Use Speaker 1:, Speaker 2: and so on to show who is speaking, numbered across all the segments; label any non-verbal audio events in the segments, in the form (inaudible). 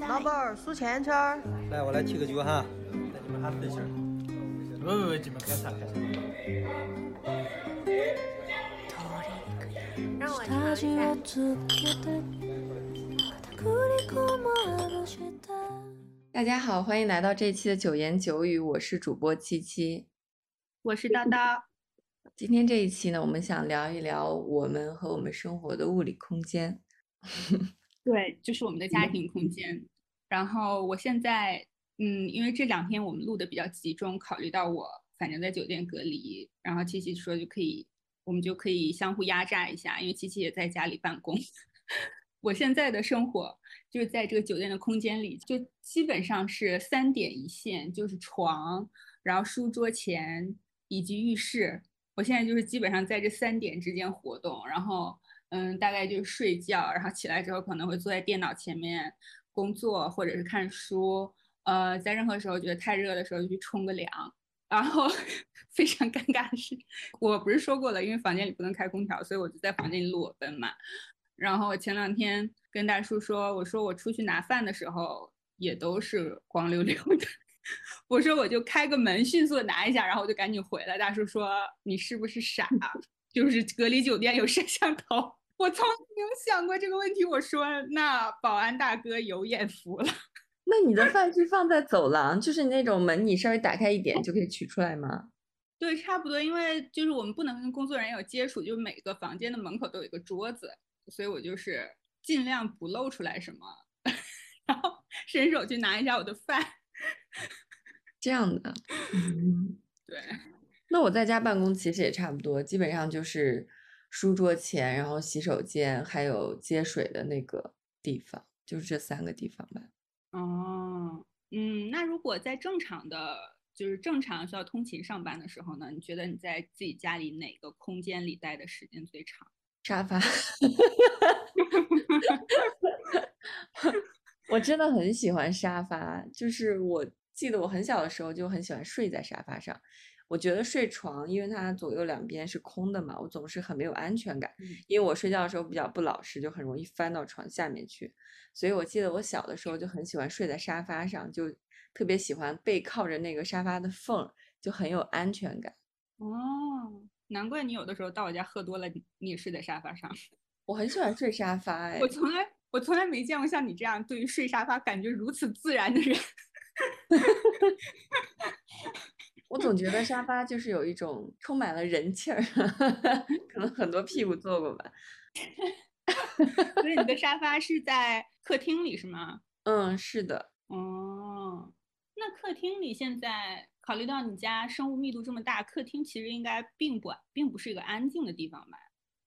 Speaker 1: 老板儿数钱圈儿。
Speaker 2: 来，我来提个酒哈，带你们哈分享。
Speaker 3: 不不不，你们开啥开啥？
Speaker 1: 让我尝一下。
Speaker 4: 大家好，欢迎来到这一期的九言九语，我是主播七七。
Speaker 5: 我是叨叨。
Speaker 4: 今天这一期呢，我们想聊一聊我们和我们生活的物理空间。
Speaker 5: 对，就是我们的家庭空间。然后我现在，嗯，因为这两天我们录的比较集中，考虑到我反正在酒店隔离，然后七七说就可以，我们就可以相互压榨一下，因为七七也在家里办公。(laughs) 我现在的生活就是在这个酒店的空间里，就基本上是三点一线，就是床，然后书桌前以及浴室。我现在就是基本上在这三点之间活动，然后嗯，大概就是睡觉，然后起来之后可能会坐在电脑前面工作或者是看书。呃，在任何时候觉得太热的时候就去冲个凉。然后 (laughs) 非常尴尬的是，我不是说过了，因为房间里不能开空调，所以我就在房间里裸奔嘛。然后前两天跟大叔说，我说我出去拿饭的时候也都是光溜溜的。(laughs) 我说我就开个门，迅速的拿一下，然后我就赶紧回来。大叔说你是不是傻？(laughs) 就是隔离酒店有摄像头，我从来没有想过这个问题。我说那保安大哥有眼福了。(laughs)
Speaker 4: 那你的饭是放在走廊，就是那种门你稍微打开一点就可以取出来吗？
Speaker 5: 对，差不多，因为就是我们不能跟工作人员有接触，就是每个房间的门口都有一个桌子，所以我就是尽量不露出来什么，(laughs) 然后伸手去拿一下我的饭。(laughs)
Speaker 4: 这样的，嗯，
Speaker 5: 对。
Speaker 4: 那我在家办公其实也差不多，基本上就是书桌前，然后洗手间，还有接水的那个地方，就是这三个地方吧。
Speaker 5: 哦，嗯，那如果在正常的，就是正常需要通勤上班的时候呢？你觉得你在自己家里哪个空间里待的时间最长？(laughs)
Speaker 4: 沙发。(laughs) 我真的很喜欢沙发，就是我记得我很小的时候就很喜欢睡在沙发上。我觉得睡床，因为它左右两边是空的嘛，我总是很没有安全感。因为我睡觉的时候比较不老实，就很容易翻到床下面去。所以我记得我小的时候就很喜欢睡在沙发上，就特别喜欢背靠着那个沙发的缝，就很有安全感。
Speaker 5: 哦，难怪你有的时候到我家喝多了，你也睡在沙发上。(laughs)
Speaker 4: 我很喜欢睡沙发，哎，
Speaker 5: 我从来。我从来没见过像你这样对于睡沙发感觉如此自然的人。(laughs)
Speaker 4: 我总觉得沙发就是有一种充满了人气儿，(laughs) 可能很多屁股坐过吧。(laughs)
Speaker 5: 所以你的沙发是在客厅里是吗？
Speaker 4: 嗯，是的。
Speaker 5: 哦，那客厅里现在考虑到你家生物密度这么大，客厅其实应该并不并不是一个安静的地方吧？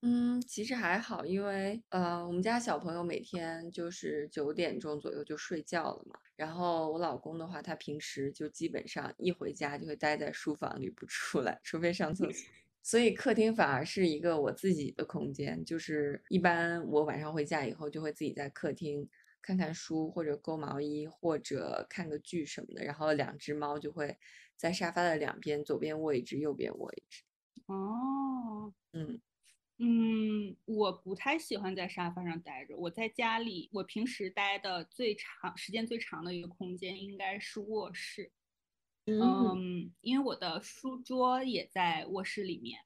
Speaker 4: 嗯，其实还好，因为呃，我们家小朋友每天就是九点钟左右就睡觉了嘛。然后我老公的话，他平时就基本上一回家就会待在书房里不出来，除非上厕所。所以客厅反而是一个我自己的空间，就是一般我晚上回家以后就会自己在客厅看看书，或者勾毛衣，或者看个剧什么的。然后两只猫就会在沙发的两边，左边卧一只，右边卧一只。
Speaker 5: 哦，
Speaker 4: 嗯。
Speaker 5: 嗯，我不太喜欢在沙发上待着。我在家里，我平时待的最长时间最长的一个空间应该是卧室。嗯，因为我的书桌也在卧室里面。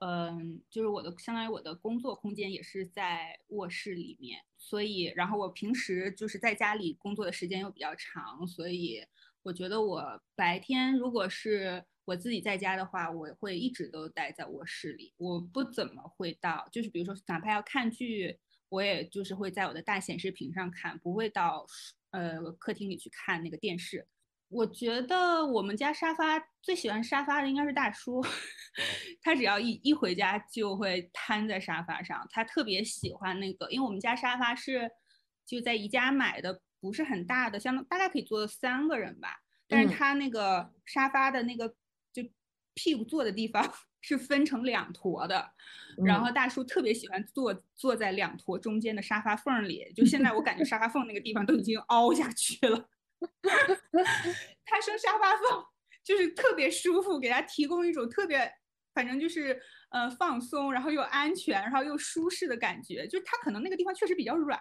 Speaker 5: 嗯，就是我的相当于我的工作空间也是在卧室里面。所以，然后我平时就是在家里工作的时间又比较长，所以我觉得我白天如果是。我自己在家的话，我会一直都待在卧室里，我不怎么会到，就是比如说哪怕要看剧，我也就是会在我的大显示屏上看，不会到呃客厅里去看那个电视。我觉得我们家沙发最喜欢沙发的应该是大叔，(laughs) 他只要一一回家就会瘫在沙发上，他特别喜欢那个，因为我们家沙发是就在宜家买的，不是很大的，相当大概可以坐三个人吧，但是他那个沙发的那个就。屁股坐的地方 (laughs) 是分成两坨的，然后大叔特别喜欢坐坐在两坨中间的沙发缝里。就现在我感觉沙发缝那个地方都已经凹下去了。(laughs) 他说沙发缝就是特别舒服，给他提供一种特别，反正就是呃放松，然后又安全，然后又舒适的感觉。就是他可能那个地方确实比较软。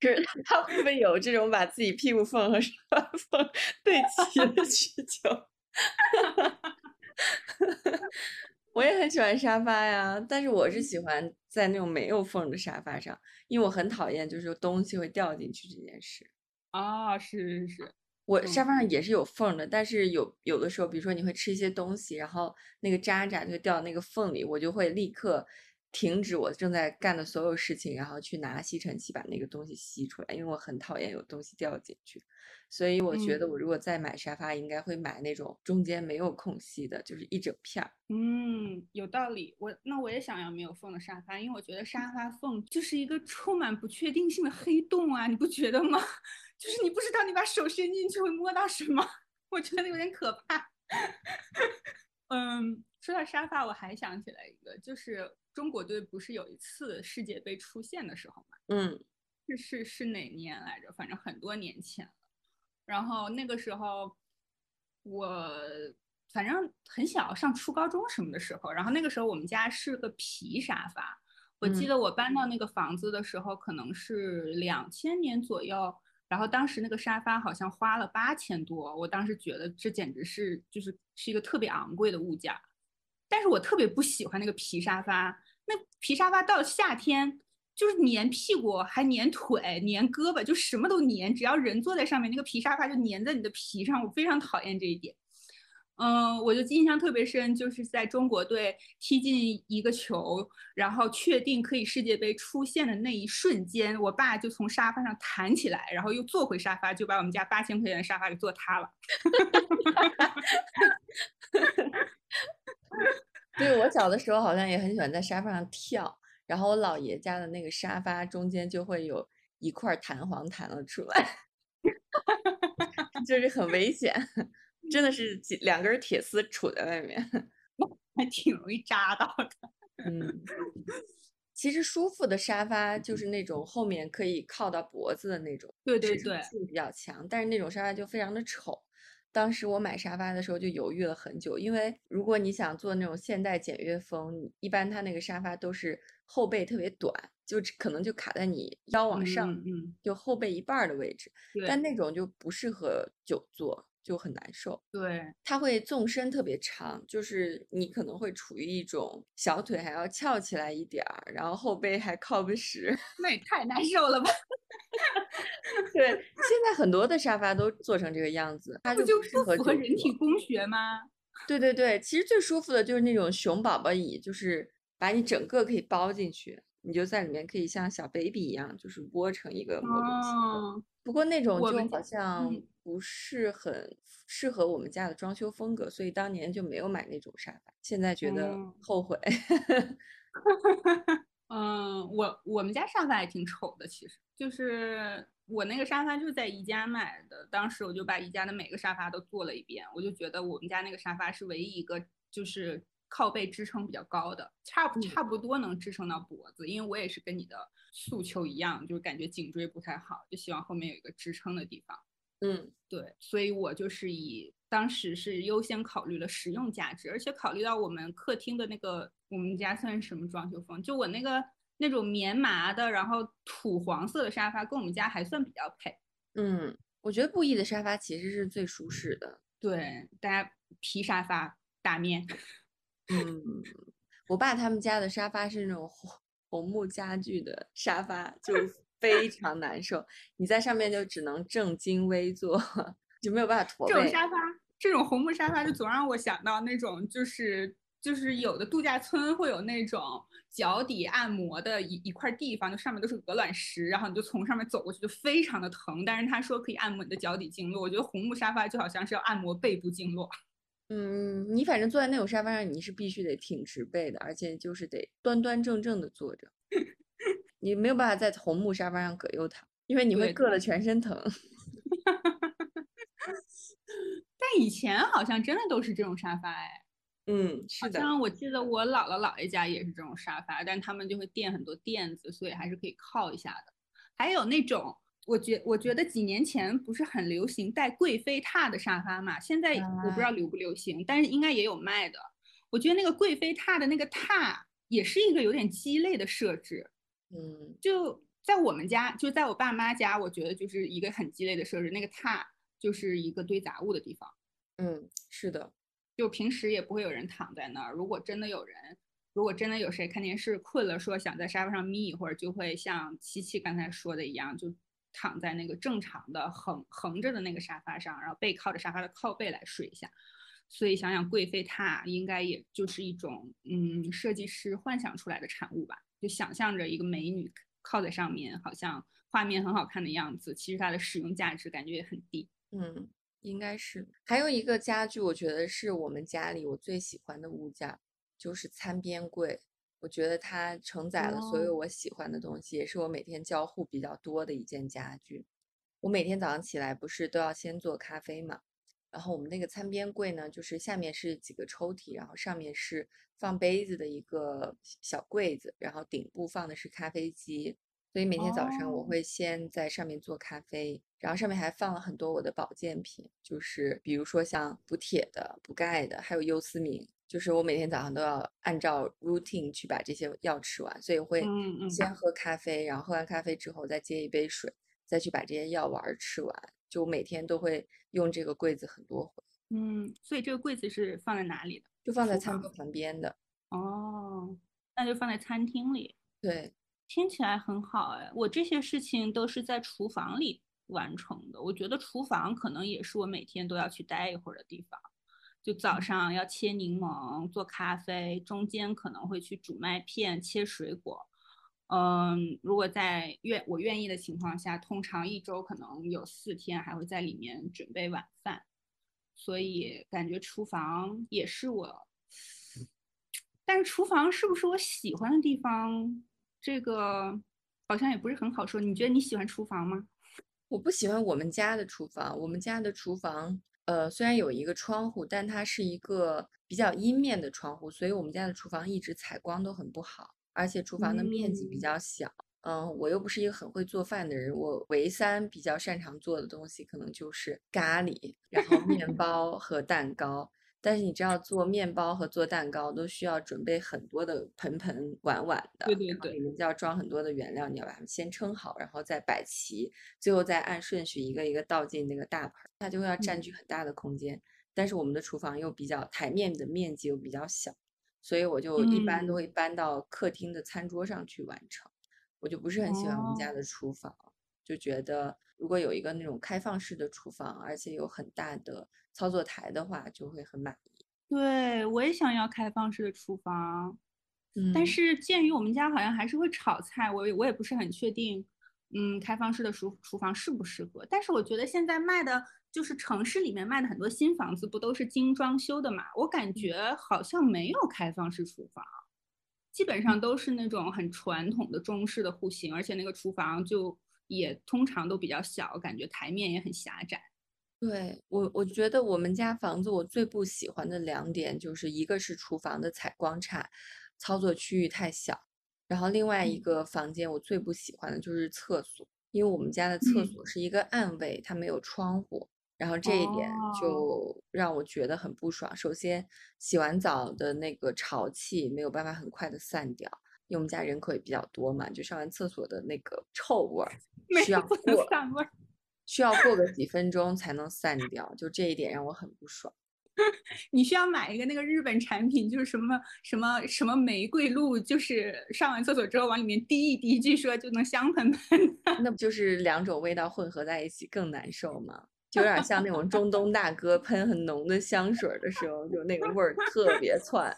Speaker 4: 可是 (laughs) 他会不会有这种把自己屁股缝和沙发缝 (laughs) 对齐的需求？(laughs) 我也很喜欢沙发呀，但是我是喜欢在那种没有缝的沙发上，因为我很讨厌就是东西会掉进去这件事。
Speaker 5: 啊，是是是，
Speaker 4: 我沙发上也是有缝的，但是有有的时候，比如说你会吃一些东西，然后那个渣渣就掉到那个缝里，我就会立刻停止我正在干的所有事情，然后去拿吸尘器把那个东西吸出来，因为我很讨厌有东西掉进去。所以我觉得我如果再买沙发，应该会买那种中间没有空隙的，就是一整片儿。
Speaker 5: 嗯，有道理。我那我也想要没有缝的沙发，因为我觉得沙发缝就是一个充满不确定性的黑洞啊，你不觉得吗？(laughs) 就是你不知道你把手伸进去会摸到什么，(laughs) 我觉得有点可怕。(laughs) 嗯，说到沙发，我还想起来一个，就是中国队不是有一次世界杯出现的时候嘛？
Speaker 4: 嗯，
Speaker 5: 是是是哪年来着？反正很多年前了。然后那个时候我反正很小，上初高中什么的时候，然后那个时候我们家是个皮沙发，我记得我搬到那个房子的时候可能是两千年左右。然后当时那个沙发好像花了八千多，我当时觉得这简直是就是是一个特别昂贵的物价，但是我特别不喜欢那个皮沙发，那皮沙发到了夏天就是粘屁股，还粘腿，粘胳膊，就什么都粘，只要人坐在上面，那个皮沙发就粘在你的皮上，我非常讨厌这一点。嗯，我就印象特别深，就是在中国队踢进一个球，然后确定可以世界杯出现的那一瞬间，我爸就从沙发上弹起来，然后又坐回沙发，就把我们家八千块钱的沙发给坐塌了。(laughs)
Speaker 4: 对我小的时候好像也很喜欢在沙发上跳，然后我姥爷家的那个沙发中间就会有一块弹簧弹了出来，(laughs) 就是很危险。真的是几两根铁丝杵在外面，(laughs)
Speaker 5: 还挺容易扎到的。
Speaker 4: 嗯，其实舒服的沙发就是那种后面可以靠到脖子的那种，
Speaker 5: 对对对，
Speaker 4: 性比较强。但是那种沙发就非常的丑。当时我买沙发的时候就犹豫了很久，因为如果你想做那种现代简约风，一般它那个沙发都是后背特别短，就可能就卡在你腰往上，
Speaker 5: 嗯，
Speaker 4: 就后背一半的位置。但那种就不适合久坐。就很难受，
Speaker 5: 对，
Speaker 4: 它会纵深特别长，就是你可能会处于一种小腿还要翘起来一点儿，然后后背还靠不实，
Speaker 5: 那也太难受了吧？(laughs)
Speaker 4: 对，现在很多的沙发都做成这个样子，它
Speaker 5: 就
Speaker 4: 不
Speaker 5: 符合人体工学吗？
Speaker 4: 对对对，其实最舒服的就是那种熊宝宝椅，就是把你整个可以包进去，你就在里面可以像小 baby 一样，就是窝成一个模型。
Speaker 5: 哦，
Speaker 4: 不过那种就好像。不是很适合我们家的装修风格，所以当年就没有买那种沙发。现在觉得后悔。(laughs)
Speaker 5: 嗯，我我们家沙发也挺丑的，其实就是我那个沙发就是在宜家买的，当时我就把宜家的每个沙发都做了一遍，我就觉得我们家那个沙发是唯一一个就是靠背支撑比较高的，差不差不多能支撑到脖子，因为我也是跟你的诉求一样，就是感觉颈椎不太好，就希望后面有一个支撑的地方。
Speaker 4: 嗯，
Speaker 5: 对，所以我就是以当时是优先考虑了实用价值，而且考虑到我们客厅的那个，我们家算是什么装修风？就我那个那种棉麻的，然后土黄色的沙发，跟我们家还算比较配。
Speaker 4: 嗯，我觉得布艺的沙发其实是最舒适的。
Speaker 5: 对，大家皮沙发大面。(laughs)
Speaker 4: 嗯，我爸他们家的沙发是那种红红木家具的沙发，就。非常难受，你在上面就只能正襟危坐，(laughs) 就没有办法驼
Speaker 5: 背。这种沙发，这种红木沙发就总让我想到那种，就是就是有的度假村会有那种脚底按摩的一一块地方，就上面都是鹅卵石，然后你就从上面走过去就非常的疼。但是他说可以按摩你的脚底经络，我觉得红木沙发就好像是要按摩背部经络。
Speaker 4: 嗯，你反正坐在那种沙发上，你是必须得挺直背的，而且就是得端端正正的坐着。你没有办法在红木沙发上葛优躺，因为你会硌得全身疼。(laughs)
Speaker 5: 但以前好像真的都是这种沙发哎。
Speaker 4: 嗯，是的。
Speaker 5: 像我记得我姥姥姥爷家也是这种沙发，但他们就会垫很多垫子，所以还是可以靠一下的。还有那种，我觉我觉得几年前不是很流行带贵妃榻的沙发嘛？现在我不知道流不流行，但是应该也有卖的。我觉得那个贵妃榻的那个榻也是一个有点鸡肋的设置。
Speaker 4: 嗯，
Speaker 5: 就在我们家，就在我爸妈家，我觉得就是一个很鸡肋的设置，那个榻就是一个堆杂物的地方。
Speaker 4: 嗯，是的，
Speaker 5: 就平时也不会有人躺在那儿。如果真的有人，如果真的有谁看电视困了，说想在沙发上眯一会儿，就会像七七刚才说的一样，就躺在那个正常的横横着的那个沙发上，然后背靠着沙发的靠背来睡一下。所以想想贵妃榻，应该也就是一种嗯设计师幻想出来的产物吧，就想象着一个美女靠在上面，好像画面很好看的样子，其实它的使用价值感觉也很低。
Speaker 4: 嗯，应该是。还有一个家具，我觉得是我们家里我最喜欢的物件。就是餐边柜，我觉得它承载了所有我喜欢的东西，也是我每天交互比较多的一件家具。我每天早上起来不是都要先做咖啡嘛，然后我们那个餐边柜呢，就是下面是几个抽屉，然后上面是放杯子的一个小柜子，然后顶部放的是咖啡机，所以每天早上我会先在上面做咖啡，然后上面还放了很多我的保健品，就是比如说像补铁的、补钙的，还有优思明。就是我每天早上都要按照 routine 去把这些药吃完，所以会先喝咖啡，然后喝完咖啡之后再接一杯水，再去把这些药丸吃完。就每天都会用这个柜子很多回。
Speaker 5: 嗯，所以这个柜子是放在哪里的？
Speaker 4: 就放在餐桌旁边的。
Speaker 5: 哦，那就放在餐厅里。
Speaker 4: 对，
Speaker 5: 听起来很好哎。我这些事情都是在厨房里完成的。我觉得厨房可能也是我每天都要去待一会儿的地方。就早上要切柠檬做咖啡，中间可能会去煮麦片、切水果。嗯，如果在愿我愿意的情况下，通常一周可能有四天还会在里面准备晚饭。所以感觉厨房也是我，但是厨房是不是我喜欢的地方？这个好像也不是很好说。你觉得你喜欢厨房吗？
Speaker 4: 我不喜欢我们家的厨房，我们家的厨房。呃，虽然有一个窗户，但它是一个比较阴面的窗户，所以我们家的厨房一直采光都很不好，而且厨房的面积比较小。嗯，我又不是一个很会做饭的人，我唯三比较擅长做的东西可能就是咖喱，然后面 (laughs) 包和蛋糕。但是你知道做面包和做蛋糕都需要准备很多的盆盆碗碗的，
Speaker 5: 对对对，
Speaker 4: 里面就要装很多的原料，你要把它们先称好，然后再摆齐，最后再按顺序一个一个倒进那个大盆，它就会要占据很大的空间。但是我们的厨房又比较台面的面积又比较小，所以我就一般都会搬到客厅的餐桌上去完成。我就不是很喜欢我们家的厨房，就觉得如果有一个那种开放式的厨房，而且有很大的。操作台的话就会很满意。
Speaker 5: 对我也想要开放式的厨房，但是鉴于我们家好像还是会炒菜，我我也不是很确定，嗯，开放式的厨厨房适不适合。但是我觉得现在卖的就是城市里面卖的很多新房子不都是精装修的嘛？我感觉好像没有开放式厨房，基本上都是那种很传统的中式的户型，而且那个厨房就也通常都比较小，感觉台面也很狭窄。
Speaker 4: 对我，我觉得我们家房子我最不喜欢的两点，就是一个是厨房的采光差，操作区域太小，然后另外一个房间我最不喜欢的就是厕所，因为我们家的厕所是一个暗卫，它没有窗户，然后这一点就让我觉得很不爽。首先，洗完澡的那个潮气没有办法很快的散掉，因为我们家人口也比较多嘛，就上完厕所的那个臭味儿 (laughs) 需要过。需要过个几分钟才能散掉，就这一点让我很不爽。(laughs)
Speaker 5: 你需要买一个那个日本产品，就是什么什么什么玫瑰露，就是上完厕所之后往里面滴一滴，据说就能香喷喷的。
Speaker 4: 那不就是两种味道混合在一起更难受吗？就有点像那种中东大哥喷很浓的香水的时候，就那个味儿特别窜。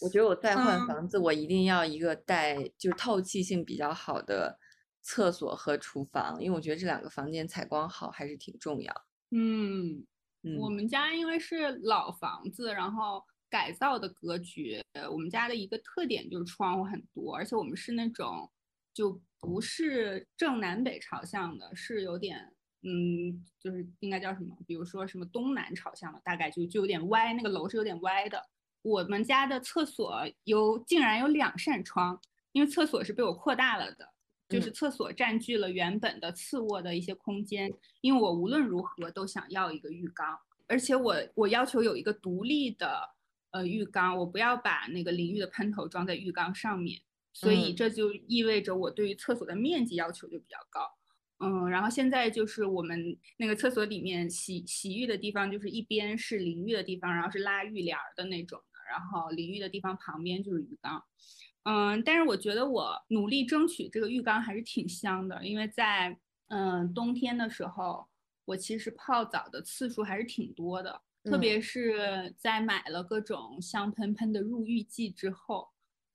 Speaker 4: 我觉得我再换房子，我一定要一个带就是透气性比较好的。厕所和厨房，因为我觉得这两个房间采光好还是挺重要。
Speaker 5: 嗯，我们家因为是老房子，然后改造的格局，我们家的一个特点就是窗户很多，而且我们是那种就不是正南北朝向的，是有点嗯，就是应该叫什么？比如说什么东南朝向的，大概就就有点歪，那个楼是有点歪的。我们家的厕所有竟然有两扇窗，因为厕所是被我扩大了的。就是厕所占据了原本的次卧的一些空间，因为我无论如何都想要一个浴缸，而且我我要求有一个独立的呃浴缸，我不要把那个淋浴的喷头装在浴缸上面，所以
Speaker 4: 嗯
Speaker 5: 这就意味着我对于厕所的面积要求就比较高。嗯，然后现在就是我们那个厕所里面洗洗浴的地方，就是一边是淋浴的地方，然后是拉浴帘儿的那种的，然后淋浴的地方旁边就是浴缸。嗯，但是我觉得我努力争取这个浴缸还是挺香的，因为在嗯冬天的时候，我其实泡澡的次数还是挺多的，特
Speaker 4: 嗯
Speaker 5: 别是在买了各种香喷喷的入浴剂之后，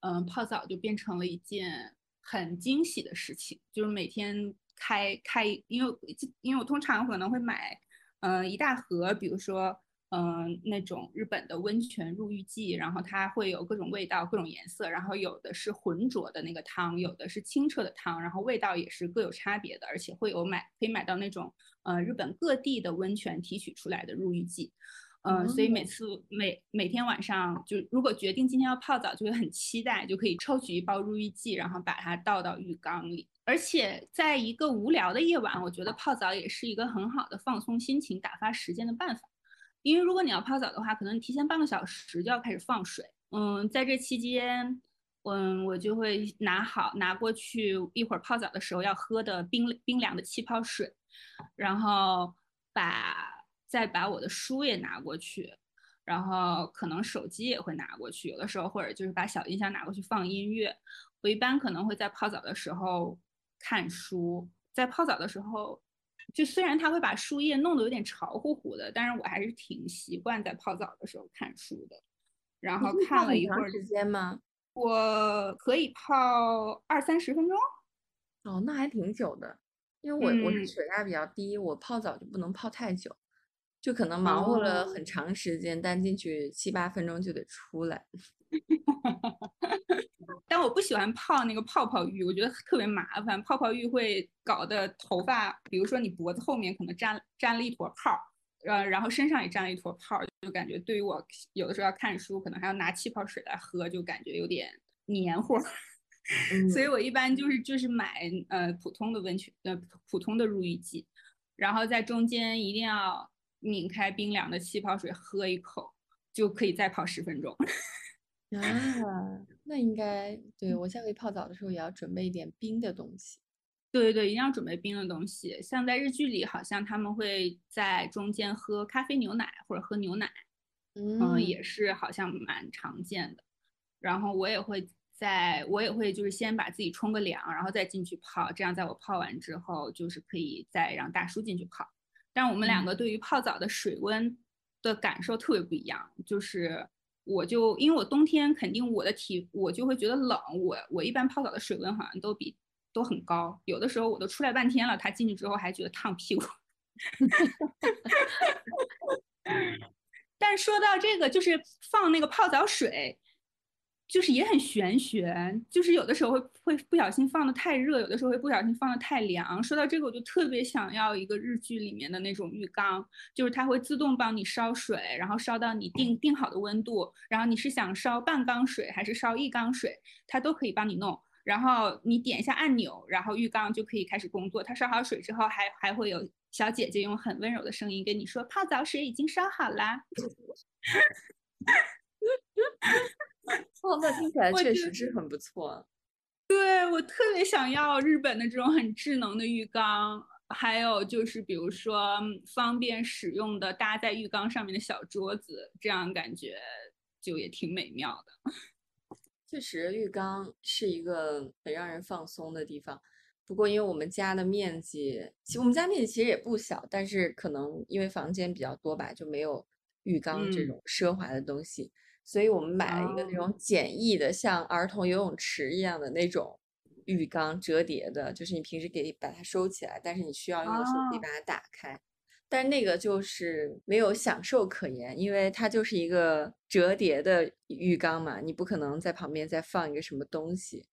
Speaker 5: 嗯，泡澡就变成了一件很惊喜的事情，就是每天开开，因为因为我通常可能会买，嗯、一大盒，比如说。嗯，那种日本的温泉入浴剂，然后它会有各种味道、各种颜色，然后有的是浑浊的那个汤，有的是清澈的汤，然后味道也是各有差别的，而且会有买可以买到那种呃日本各地的温泉提取出来的入浴剂，嗯、所以每次每每天晚上就如果决定今天要泡澡，就会很期待，就可以抽取一包入浴剂，然后把它倒到浴缸里。而且在一个无聊的夜晚，我觉得泡澡也是一个很好的放松心情、打发时间的办法。因为如果你要泡澡的话，可能你提前半个小时就要开始放水。嗯，在这期间，嗯，我就会拿好拿过去一会儿泡澡的时候要喝的冰冰凉的气泡水，然后把再把我的书也拿过去，然后可能手机也会拿过去，有的时候或者就是把小音箱拿过去放音乐。我一般可能会在泡澡的时候看书，在泡澡的时候。就虽然他会把树叶弄得有点潮乎乎的，但是我还是挺习惯在泡澡的时候看书的。然后看了一会儿
Speaker 4: 时间吗？
Speaker 5: 我可以泡二三十分钟。
Speaker 4: 哦，那还挺久的。因为我我是血压比较低，我泡澡就不能泡太久，就可能忙活了很
Speaker 5: 哦
Speaker 4: 长时间，但进去七八分钟就得出来。(laughs)
Speaker 5: 但我不喜欢泡那个泡泡浴，我觉得特别麻烦。泡泡浴会搞得头发，比如说你脖子后面可能沾沾了一坨泡，呃，然后身上也沾了一坨泡，就感觉对于我有的时候要看书，可能还要拿气泡水来喝，就感觉有点黏糊。
Speaker 4: 嗯 (laughs)
Speaker 5: 所以我一般就是就是买呃普通的温泉呃普通的入浴剂，然后在中间一定要拧开冰凉的气泡水喝一口，就可以再泡十分钟。(laughs)
Speaker 4: 啊，那应该对我下回泡澡的时候也要准备一点冰的东西。
Speaker 5: 对对对，一定要准备冰的东西。像在日剧里，好像他们会在中间喝咖啡牛奶或者喝牛奶，嗯，
Speaker 4: 嗯
Speaker 5: 也是好像蛮常见的。然后我也会在，我也会就是先把自己冲个凉，然后再进去泡，这样在我泡完之后，就是可以再让大叔进去泡。但我们两个对于泡澡的水温的感受特别不一样，就是我就因为我冬天肯定我的体我就会觉得冷，我我一般泡澡的水温好像都比都很高，有的时候我都出来半天了，他进去之后还觉得烫屁股。(laughs) 但说到这个，就是放那个泡澡水，就是也很玄学，就是有的时候会会不小心放的太热，有的时候会不小心放的太凉。说到这个，我就特别想要一个日剧里面的那种浴缸，就是它会自动帮你烧水，然后烧到你定定好的温度，然后你是想烧半缸水还是烧一缸水，它都可以帮你弄。然后你点一下按钮，然后浴缸就可以开始工作。它烧好水之后还，还会有小姐姐用很温柔的声音跟你说：“泡澡水已经烧好啦。(laughs) (laughs)
Speaker 4: 哦，那听起来确实是很不错。
Speaker 5: 对我特别想要日本的这种很智能的浴缸，还有就是比如说嗯方便使用的搭在浴缸上面的小桌子，这样感觉就也挺美妙的。(laughs)
Speaker 4: 确实，浴缸是一个很让人放松的地方。不过，因为我们家的面积，其实我们家面积其实也不小，但是可能因为房间比较多吧，就没有浴缸这
Speaker 5: 嗯
Speaker 4: 种奢华的东西，所以我们买了一个那种简易的，像儿童游泳池一样的那种浴缸，折叠的，就是你平时可以把它收起来，但是你需要用的时候可以
Speaker 5: 哦
Speaker 4: 把它打开。但是那个就是没有享受可言，因为它就是一个折叠的浴缸嘛，你不可能在旁边再放一个什么东西，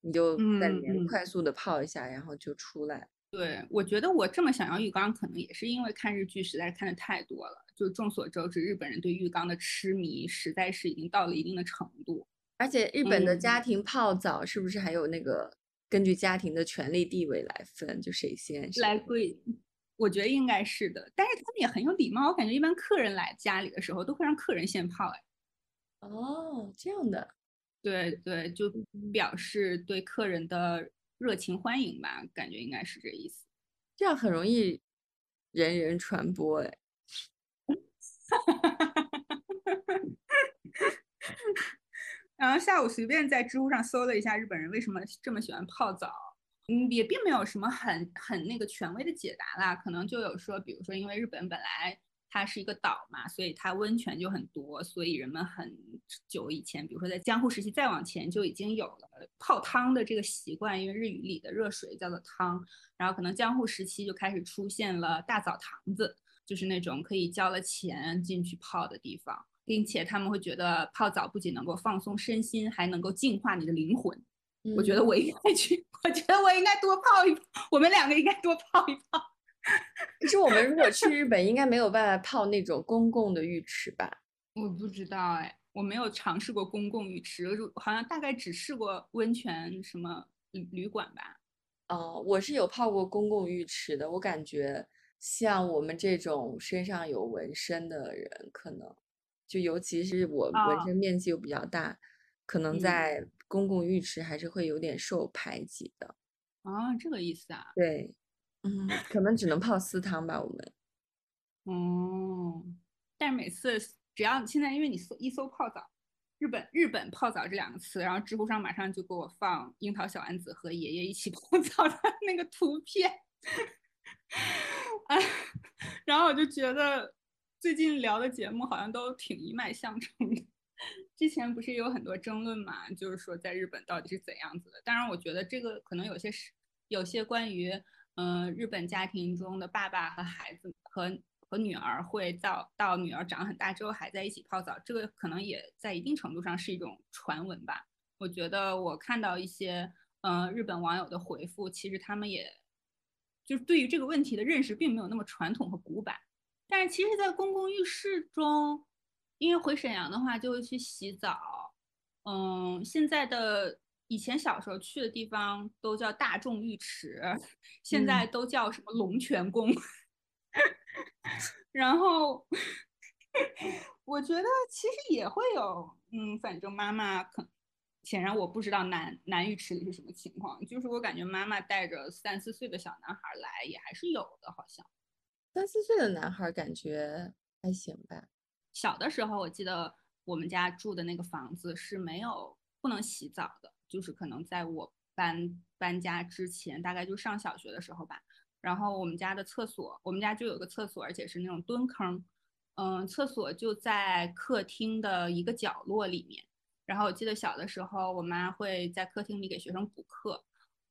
Speaker 4: 你就在里面快速的泡一下，然后就出来。
Speaker 5: 对，我觉得我这么想要浴缸，可能也是因为看日剧实在是看的太多了。就众所周知，日本人对浴缸的痴迷实在是已经到了一定的程度。
Speaker 4: 而且日本的家
Speaker 5: 嗯
Speaker 4: 庭泡澡是不是还有那个根据家庭的权利地位来分，就谁先谁
Speaker 5: 来贵，我觉得应该是的，但是他们也很有礼貌。我感觉一般客人来家里的时候，都会让客人先泡。哎，
Speaker 4: 哦，这样的，
Speaker 5: 对对，就表示对客人的热情欢迎吧，感觉应该是这意思。
Speaker 4: 这样很容易人人传播哎。(laughs)
Speaker 5: 然后下午随便在知乎上搜了一下日本人为什么这么喜欢泡澡，嗯，也并没有什么很很那个权威的解答啦，可能就有说，比如说因为日本本来。它是一个岛嘛，所以它温泉就很多，所以人们很久以前，比如说在江户时期再往前就已经有了泡汤的这个习惯，因为日语里的热水叫做汤。然后可能江户时期就开始出现了大澡堂子，就是那种可以交了钱进去泡的地方，并且他们会觉得泡澡不仅能够放松身心，还能够净化你的灵魂。我觉得我应该去，我觉得我应该多泡一泡，我们两个应该多泡一泡。
Speaker 4: 可是我们如果去日本，应该没有办法泡那种公共的浴池吧？
Speaker 5: 我不知道哎，我没有尝试过公共浴池，好像大概只试过温泉什么旅旅馆吧。
Speaker 4: 哦，我是有泡过公共浴池的，我感觉像我们这种身上有纹身的人，可能就尤其是我纹身面积又比较大，可能在公共浴池还是会有点受排挤的。
Speaker 5: 啊，这个意思啊？
Speaker 4: 对。嗯，可能只能泡私汤吧，我们。
Speaker 5: 哦，但是每次只要现在，因为你搜一搜泡澡，日本日本泡澡这两个词，然后知乎上马上就给我放樱桃小丸子和爷爷一起 (laughs) 泡澡的 (laughs) 那个图片。哎，(laughs) 然后我就觉得最近聊的节目好像都挺一脉相承的。之前不是有很多争论嘛，就是说在日本到底是怎样子的？当然，我觉得这个可能有些是有些关于。嗯，日本家庭中的爸爸和孩子和和女儿会到到女儿长很大之后还在一起泡澡，这个可能也在一定程度上是一种传闻吧。我觉得我看到一些嗯日本网友的回复，其实他们也就是对于这个问题的认识并没有那么传统和古板。但是其实，在公共浴室中，因为回沈阳的话就会去洗澡，嗯，现在的。以前小时候去的地方都叫大众浴池，现在都叫什么龙泉宫。(laughs) 然后我觉得其实也会有，嗯，反正妈妈可显然我不知道男男浴池里是什么情况，就是我感觉妈妈带着三四岁的小男孩来也还是有的，好像
Speaker 4: 三四岁的男孩感觉还行吧。
Speaker 5: 小的时候我记得我们家住的那个房子是没有不能洗澡的。就是可能在我搬搬家之前，大概就上小学的时候吧。然后我们家的厕所，我们家就有个厕所，而且是那种蹲坑。嗯，厕所就在客厅的一个角落里面。然后我记得小的时候，我妈会在客厅里给学生补课。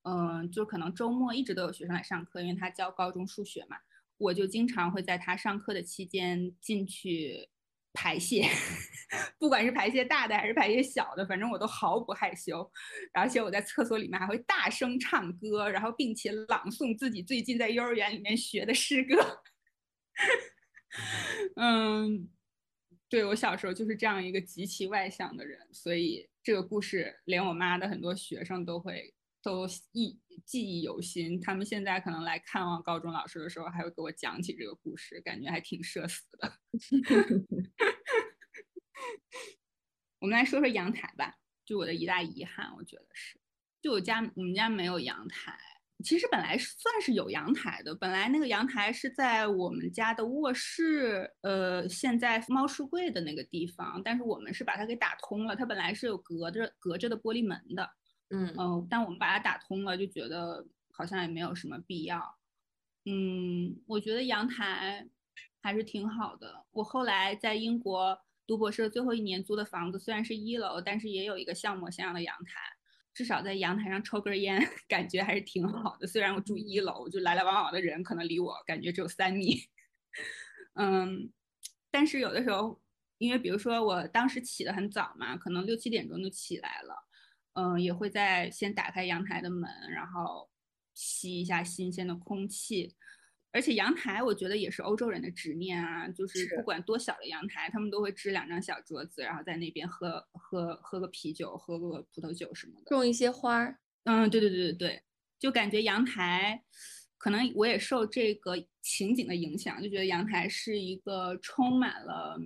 Speaker 5: 嗯，就可能周末一直都有学生来上课，因为她教高中数学嘛。我就经常会在她上课的期间进去。排泄，(laughs) 不管是排泄大的还是排泄小的，反正我都毫不害羞。而且我在厕所里面还会大声唱歌，然后并且朗诵自己最近在幼儿园里面学的诗歌。(laughs) 嗯，对我小时候就是这样一个极其外向的人，所以这个故事连我妈的很多学生都会。都忆记忆犹新，他们现在可能来看望高中老师的时候，还会给我讲起这个故事，感觉还挺社死的。(laughs) 我们来说说阳台吧，就我的一大遗憾，我觉得是，就我家我们家没有阳台，其实本来算是有阳台的，本来那个阳台是在我们家的卧室，呃，现在猫书柜的那个地方，但是我们是把它给打通了，它本来是有隔着隔着的玻璃门的。
Speaker 4: 嗯
Speaker 5: 嗯，但我们把它打通了，就觉得好像也没有什么必要。嗯，我觉得阳台还是挺好的。我后来在英国读博士的最后一年租的房子虽然是一楼，但是也有一个像模像样的阳台，至少在阳台上抽根烟，(laughs) 感觉还是挺好的。虽然我住一楼，就来来往往的人可能离我感觉只有三米。嗯，但是有的时候，因为比如说我当时起得很早嘛，可能六七点钟就起来了。嗯，也会在先打开阳台的门，然后吸一下新鲜的空气。而且阳台，我觉得也是欧洲人的执念啊，就是不管多小的阳台，他们都会支两张小桌子，然后在那边喝喝喝个啤酒，喝个葡萄酒什么的，
Speaker 4: 种一些花儿。
Speaker 5: 嗯，对对对对对，就感觉阳台，可能我也受这个情景的影响，就觉得阳台是一个充满了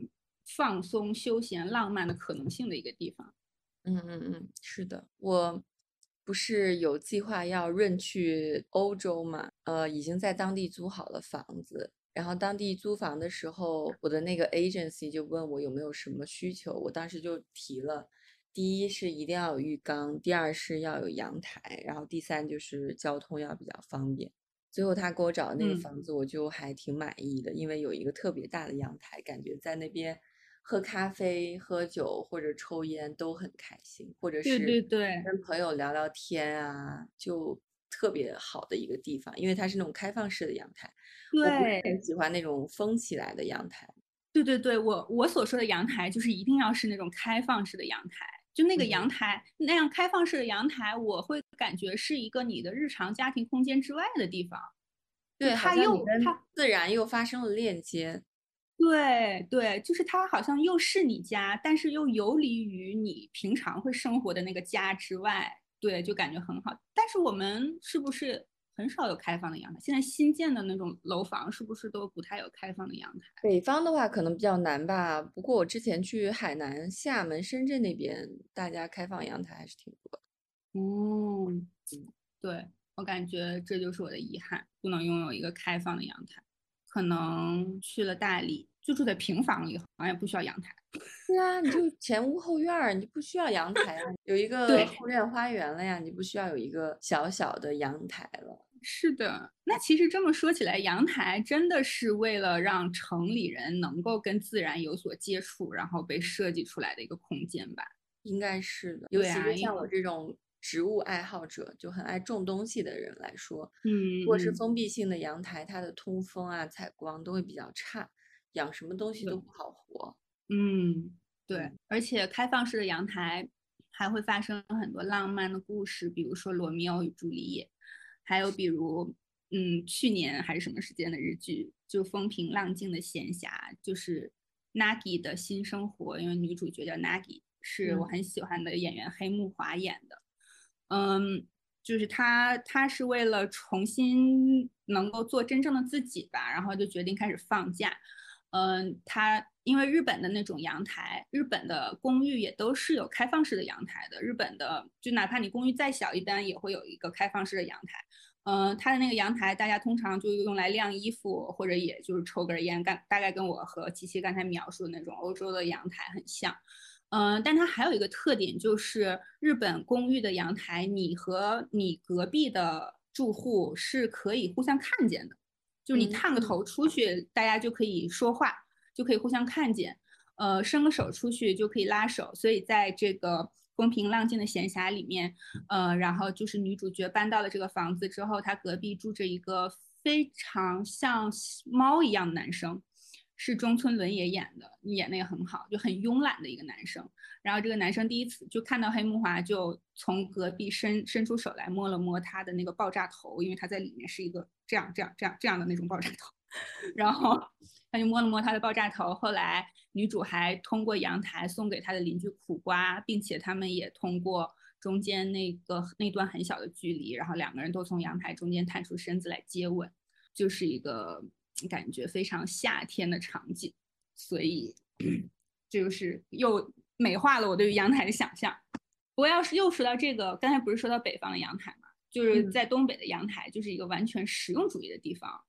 Speaker 5: 放松、休闲、浪漫的可能性的一个地方。
Speaker 4: 嗯嗯嗯，是的，我不是有计划要润去欧洲嘛？呃，已经在当地租好了房子。然后当地租房的时候，我的那个 agency 就问我有没有什么需求，我当时就提了，第一是一定要有浴缸，第二是要有阳台，然后第三就是交通要比较方便。最后他给我找的那个房子，我就还挺满意的，因为有一个特别大的阳台，感觉在那边喝咖啡、喝酒或者抽烟都很开心，或者是
Speaker 5: 对对对，
Speaker 4: 跟朋友聊聊天啊，就特别好的一个地方，因为它是那种开放式的阳台。我不是很喜欢那种封起来的阳台。
Speaker 5: 对对对，我我所说的阳台就是一定要是那种开放式的阳台。就那个阳台那样开放式的阳台，我会感觉是一个你的日常家庭空间之外的地方。
Speaker 4: 对，
Speaker 5: 它又
Speaker 4: 它自然又发生了链接。
Speaker 5: 对对，就是它好像又是你家，但是又游离于你平常会生活的那个家之外。对，就感觉很好。但是我们是不是？很少有开放的阳台，现在新建的那种楼房是不是都不太有开放的阳台？
Speaker 4: 北方的话可能比较难吧。不过我之前去海南、厦门、深圳那边，大家开放阳台还是挺多的。
Speaker 5: 嗯，对我感觉这就是我的遗憾，不能拥有一个开放的阳台。可能去了大理，就住在平房里，好像也不需要阳台。(laughs)
Speaker 4: 对啊，你就前屋后院儿，你不需要阳台啊，有一个后院花园了呀，你不需要有一个小小的阳台了。
Speaker 5: 是的，那其实这么说起来，阳台真的是为了让城里人能够跟自然有所接触，然后被设计出来的一个空间吧？
Speaker 4: 应该是的，尤其是像我这种植物爱好者，就很爱种东西的人来说，
Speaker 5: 嗯，
Speaker 4: 如果是封闭性的阳台，它的通风啊、采光都会比较差，养什么东西都不好活。
Speaker 5: 嗯，对，而且开放式的阳台还会发生很多浪漫的故事，比如说《罗密欧与朱丽叶》，还有比如，嗯，去年还是什么时间的日剧，就风平浪静的闲暇，就是 Nagi 的新生活，因为女主角叫 Nagi，是我很喜欢的演员黑木华演的。嗯，就是他，他是为了重新能够做真正的自己吧，然后就决定开始放假。嗯，他因为日本的那种阳台，日本的公寓也都是有开放式的阳台的。日本的就哪怕你公寓再小，一般也会有一个开放式的阳台。嗯，它的那个阳台，大家通常就用来晾衣服，或者也就是抽根烟，干大概跟我和琪琪刚才描述的那种欧洲的阳台很像。嗯，但它还有一个特点，就是日本公寓的阳台，你和你隔壁的住户是可以互相看见的。就是你探个头出去，大家就可以说话，就可以互相看见。呃，伸个手出去就可以拉手。所以在这个风平浪静的闲暇里面，呃，然后就是女主角搬到了这个房子之后，她隔壁住着一个非常像猫一样的男生。是中村伦也演的，演的也很好，就很慵懒的一个男生。然后这个男生第一次就看到黑木华，就从隔壁伸伸出手来摸了摸他的那个爆炸头，因为他在里面是一个这样这样这样这样的那种爆炸头。(laughs) 然后他就摸了摸他的爆炸头。后来女主还通过阳台送给他的邻居苦瓜，并且他们也通过中间那个那段很小的距离，然后两个人都从阳台中间探出身子来接吻，就是一个。感觉非常夏天的场景，所以就是又美化了我对于阳台的想象。不过要是又说到这个，刚才不是说到北方的阳台嘛，就是在东北的阳台就是一个完全实用主义的地方。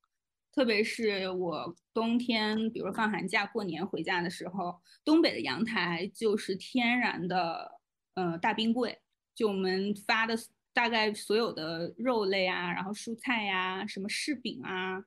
Speaker 5: 特别是我冬天，比如放寒假、过年回家的时候，东北的阳台就是天然的，呃，大冰柜。就我们发的大概所有的肉类啊，然后蔬菜呀，什么柿饼啊。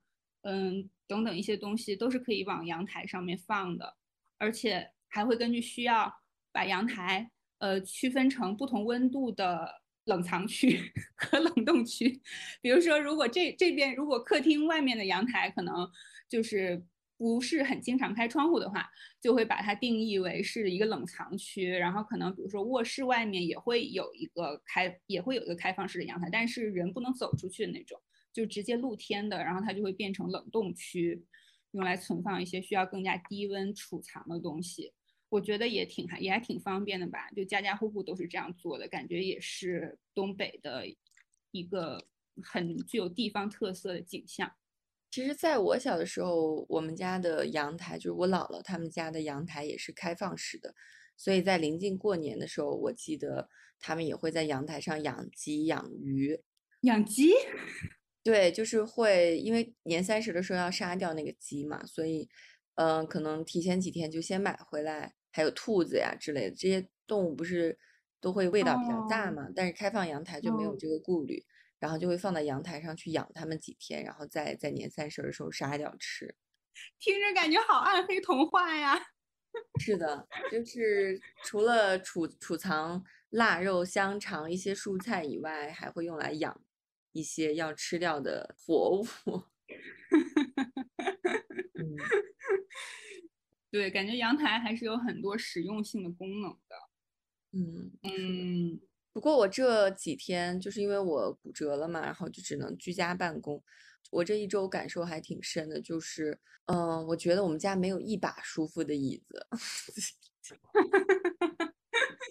Speaker 5: 嗯，等等一些东西都是可以往阳台上面放的，而且还会根据需要把阳台呃区分成不同温度的冷藏区 (laughs) 和冷冻区。比如说，如果这这边如果客厅外面的阳台可能就是不是很经常开窗户的话，就会把它定义为是一个冷藏区。然后可能比如说卧室外面也会有一个开也会有一个开放式的阳台，但是人不能走出去的那种。就直接露天的，然后它就会变成冷冻区，用来存放一些需要更加低温储藏的东西。我觉得也挺还也还挺方便的吧，就家家户户都是这样做的，感觉也是东北的一个很具有地方特色的景象。
Speaker 4: 其实，在我小的时候，我们家的阳台就是我姥姥他们家的阳台也是开放式的，所以在临近过年的时候，我记得他们也会在阳台上养鸡、养鱼。
Speaker 5: 养鸡？
Speaker 4: 对，就是会因为年三十的时候要杀掉那个鸡嘛，所以，嗯、可能提前几天就先买回来。还有兔子呀之类的这些动物，不是都会味道比较大
Speaker 5: 哦
Speaker 4: 嘛？但是开放阳台就没有
Speaker 5: 哦
Speaker 4: 这个顾虑，然后就会放在阳台上去养它们几天，然后再在年三十的时候杀掉吃。
Speaker 5: 听着感觉好暗黑童话呀！
Speaker 4: 是的，就是除了储储藏腊肉、香肠、一些蔬菜以外，还会用来养一些要吃掉的活物。(laughs) 嗯，(laughs)
Speaker 5: 对，感觉阳台还是有很多实用性的功能的。
Speaker 4: 嗯，
Speaker 5: 嗯，
Speaker 4: 不过我这几天就是因为我骨折了嘛，然后就只能居家办公。我这一周感受还挺深的，就是，嗯、我觉得我们家没有一把舒服的椅子，(laughs)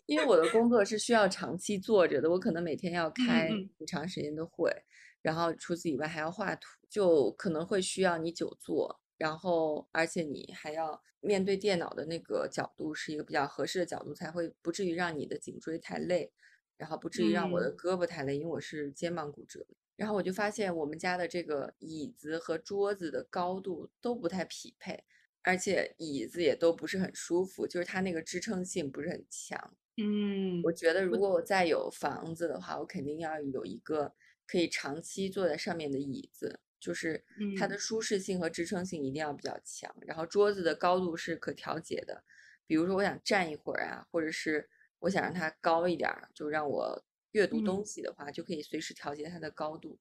Speaker 4: 因为我的工作是需要长期坐着的，我可能每天要开
Speaker 5: 嗯
Speaker 4: 很长时间的会，然后除此以外还要画图，就可能会需要你久坐，然后而且你还要面对电脑的那个角度是一个比较合适的角度，才会不至于让你的颈椎太累，然后不至于让我的胳膊太累，因为我是肩膀骨折。然后我就发现我们家的这个椅子和桌子的高度都不太匹配，而且椅子也都不是很舒服，就是它那个支撑性不是很强。
Speaker 5: 嗯，
Speaker 4: 我觉得如果我再有房子的话，我肯定要有一个可以长期坐在上面的椅子，就是它的
Speaker 5: 嗯
Speaker 4: 舒适性和支撑性一定要比较强。然后桌子的高度是可调节的，比如说我想站一会儿啊，或者是我想让它高一点儿，就让我阅读东
Speaker 5: 嗯
Speaker 4: 西的话，就可以随时调节它的高度。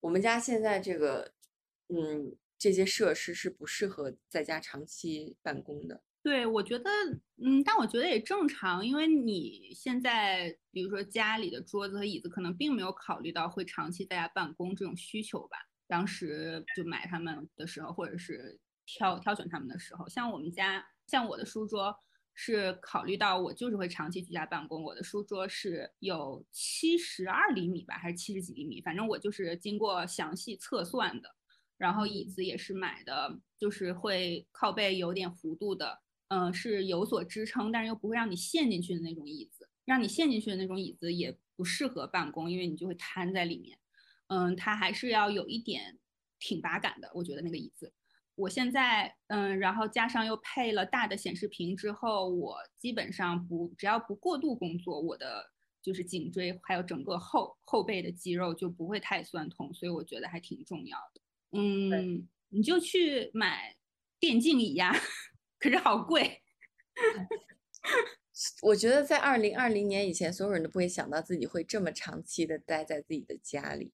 Speaker 4: 我们家现在这个，嗯，这些设施是不适合在家长期办公的。
Speaker 5: 对，我觉得，嗯，但我觉得也正常，因为你现在比如说家里的桌子和椅子，可能并没有考虑到会长期在家办公这种需求吧。当时就买他们的时候，或者是挑挑选他们的时候，像我们家，像我的书桌是考虑到我就是会长期居家办公，我的书桌是有七十二厘米吧，还是七十几厘米，反正我就是经过详细测算的。然后椅子也是买的，就是会靠背有点弧度的，嗯、是有所支撑，但是又不会让你陷进去的那种椅子。让你陷进去的那种椅子也不适合办公，因为你就会瘫在里面。嗯，它还是要有一点挺拔感的，我觉得那个椅子。我现在，嗯，然后加上又配了大的显示屏之后，我基本上不只要不过度工作，我的就是颈椎还有整个后后背的肌肉就不会太酸痛，所以我觉得还挺重要的。嗯，你就去买电竞椅呀，可是好贵。(laughs)
Speaker 4: 我觉得在二零二零年以前，所有人都不会想到自己会这么长期的待在自己的家里，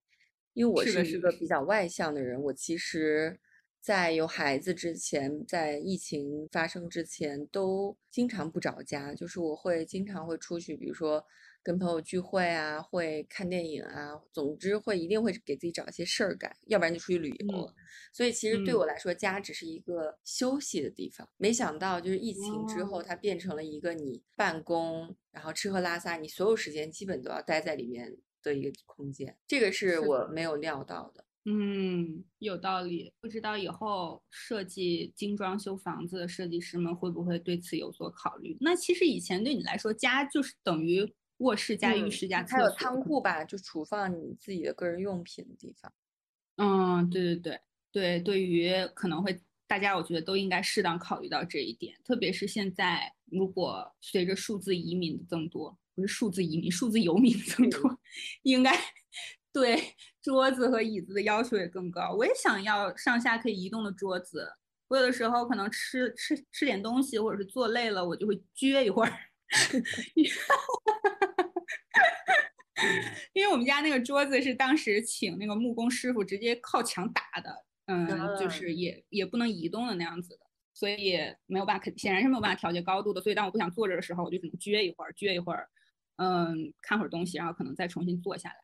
Speaker 4: 因为我
Speaker 5: 是
Speaker 4: 一个比较外向的人。我其实，在有孩子之前，在疫情发生之前，都经常不找家，就是我会经常会出去，比如说跟朋友聚会啊，会看电影啊，总之会一定会给自己找一些事儿干，要不然就出去旅游了。所以其实对
Speaker 5: 嗯
Speaker 4: 我来说，家只是一个休息的地方。没想到就是疫情之后，
Speaker 5: 哦
Speaker 4: 它变成了一个你办公，然后吃喝拉撒，你所有时间基本都要待在里面的一个空间。这个是
Speaker 5: 是
Speaker 4: 我没有料到的。
Speaker 5: 嗯，有道理。不知道以后设计精装修房子的设计师们会不会对此有所考虑？那其实以前对你来说，家就是等于卧室加浴
Speaker 4: 嗯
Speaker 5: 室加
Speaker 4: 还有。仓库吧，就储放你自己的个人用品的地方。
Speaker 5: 嗯，对对对对，对于可能会大家，我觉得都应该适当考虑到这一点，特别是现在，如果随着数字移民的增多，不是数字移民，数字游民 (laughs) 增多，应该对桌子和椅子的要求也更高。我也想要上下可以移动的桌子，我有的时候可能吃吃吃点东西，或者是坐累了，我就会撅一会儿。(laughs) 因为我们家那个桌子是当时请那个木工师傅直接靠墙打的，嗯，就
Speaker 4: 啊
Speaker 5: 是也也不能移动的那样子的，所以没有办法，肯显然是没有办法调节高度的。所以当我不想坐着的时候，我就只能撅一会儿，撅一会儿，嗯，看会儿东西，然后可能再重新坐下来。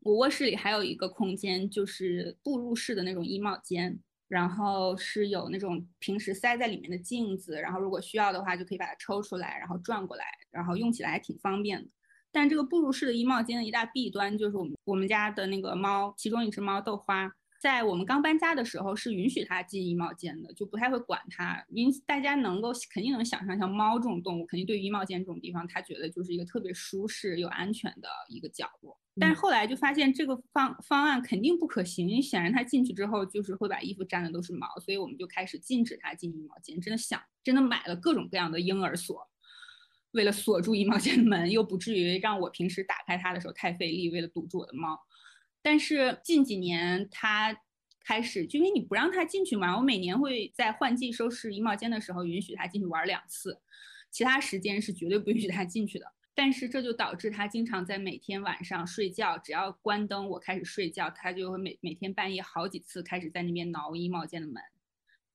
Speaker 5: 我卧室里还有一个空间，就是步入式的那种衣帽间，然后是有那种平时塞在里面的镜子，然后如果需要的话，就可以把它抽出来，然后转过来，然后用起来还挺方便的。但这个步入式的衣帽间的一大弊端就是我们我们家的那个猫，其中一只猫豆花，在我们刚搬家的时候是允许它进衣帽间的，就不太会管它。因大家能够肯定能想象，像猫这种动物，肯定对于衣帽间这种地方，它觉得就是一个特别舒适又安全的一个角落。但是后来就发现这个方方案肯定不可行，显然他进去之后就是会把衣服沾的都是毛，所以我们就开始禁止他进衣帽间。真的想，真的买了各种各样的婴儿锁，为了锁住衣帽间的门，又不至于让我平时打开它的时候太费力，为了堵住我的猫。但是近几年，他开始就因为你不让他进去嘛，我每年会在换季收拾衣帽间的时候允许他进去玩两次，其他时间是绝对不允许他进去的。但是这就导致他经常在每天晚上睡觉，只要关灯，我开始睡觉，他就会每每天半夜好几次开始在那边挠衣帽间的门，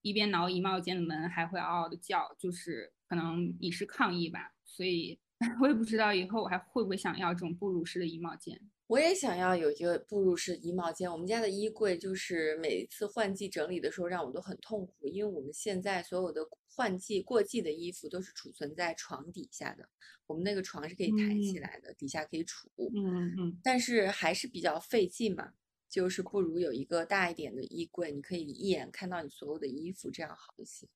Speaker 5: 一边挠衣帽间的门，还会嗷嗷的叫，就是可能以示抗议吧。所以 (laughs) 我也不知道以后我还会不会想要这种哺乳式的衣帽间。
Speaker 4: 我也想要有一个步入式衣帽间。我们家的衣柜就是每一次换季整理的时候，让我都很痛苦，因为我们现在所有的换季过季的衣服都是储存在床底下的。我们那个床是可以抬起来的，底下可以储。
Speaker 5: 嗯嗯。
Speaker 4: 但是还是比较费劲嘛，就是不如有一个大一点的衣柜，你可以一眼看到你所有的衣服，这样好一些。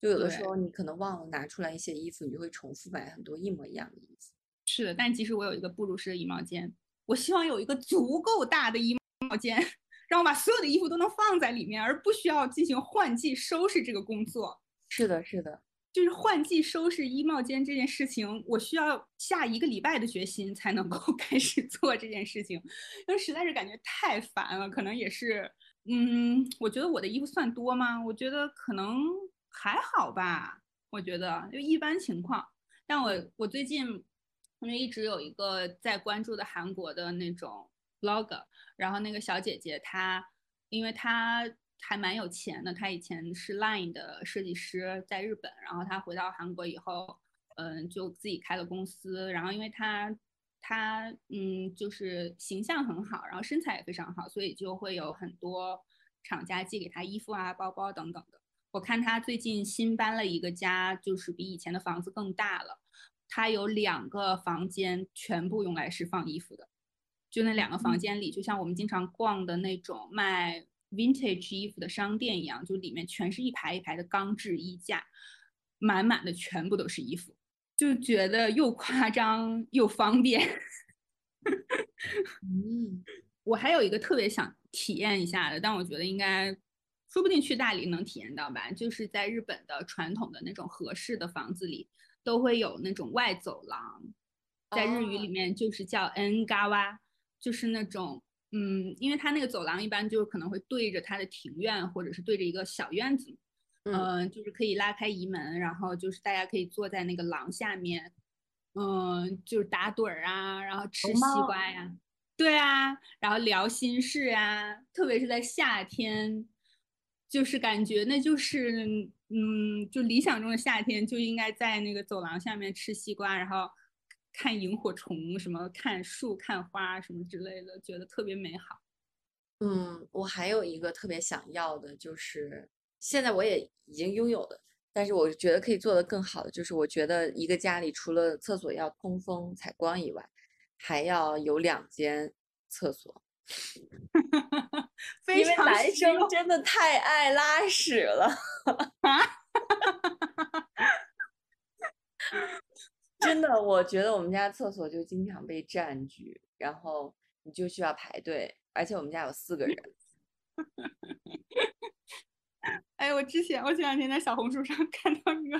Speaker 4: 就有的时候你可能忘了拿出来一些衣服，你就会重复买很多一模一样的衣服。
Speaker 5: 是的，但其实我有一个步入式的衣帽间。我希望有一个足够大的衣帽间，让我把所有的衣服都能放在里面，而不需要进行换季收拾这个工作。
Speaker 4: 是的，是的，
Speaker 5: 就是换季收拾衣帽间这件事情，我需要下一个礼拜的决心才能够 (laughs) 开始做这件事情，因为实在是感觉太烦了。可能也是，嗯，我觉得我的衣服算多吗？我觉得可能还好吧。我觉得就一般情况。但我我最近。因为一直有一个在关注的韩国的那种 blogger，然后那个小姐姐她，因为她还蛮有钱的，她以前是 Line 的设计师，在日本，然后她回到韩国以后，嗯，就自己开了公司，然后因为她她嗯就是形象很好，然后身材也非常好，所以就会有很多厂家寄给她衣服啊、包包等等的。我看她最近新搬了一个家，就是比以前的房子更大了。它有两个房间，全部用来是放衣服的，就那两个房间里，就像我们经常逛的那种卖 vintage 衣服的商店一样，就里面全是一排一排的钢制衣架，满满的全部都是衣服，就觉得又夸张又方便。(laughs)
Speaker 4: 嗯，
Speaker 5: 我还有一个特别想体验一下的，但我觉得应该，说不定去大理能体验到吧，就是在日本的传统的那种合适的房子里。都会有那种外走廊，在日语里面就是叫 n g a w a 就是那种，嗯，因为它那个走廊一般就可能会对着它的庭院，或者是对着一个小院子，嗯，就是可以拉开移门，然后就是大家可以坐在那个廊下面，嗯，就是打盹儿啊，然后吃西瓜呀，对啊，然后聊心事啊，特别是在夏天。就是感觉那就是，嗯，就理想中的夏天就应该在那个走廊下面吃西瓜，然后看萤火虫，什么看树、看花什么之类的，觉得特别美好。
Speaker 4: 嗯，我还有一个特别想要的，就是现在我也已经拥有的，但是我觉得可以做得更好的，就是我觉得一个家里除了厕所要通风采光以外，还要有两间厕所。(laughs)
Speaker 5: 因
Speaker 4: 为男生真的太爱拉屎了，(laughs) 真的，我觉得我们家厕所就经常被占据，然后你就需要排队，而且我们家有四个人。(laughs)
Speaker 5: 哎，我之前我前两天在小红书上看到一个，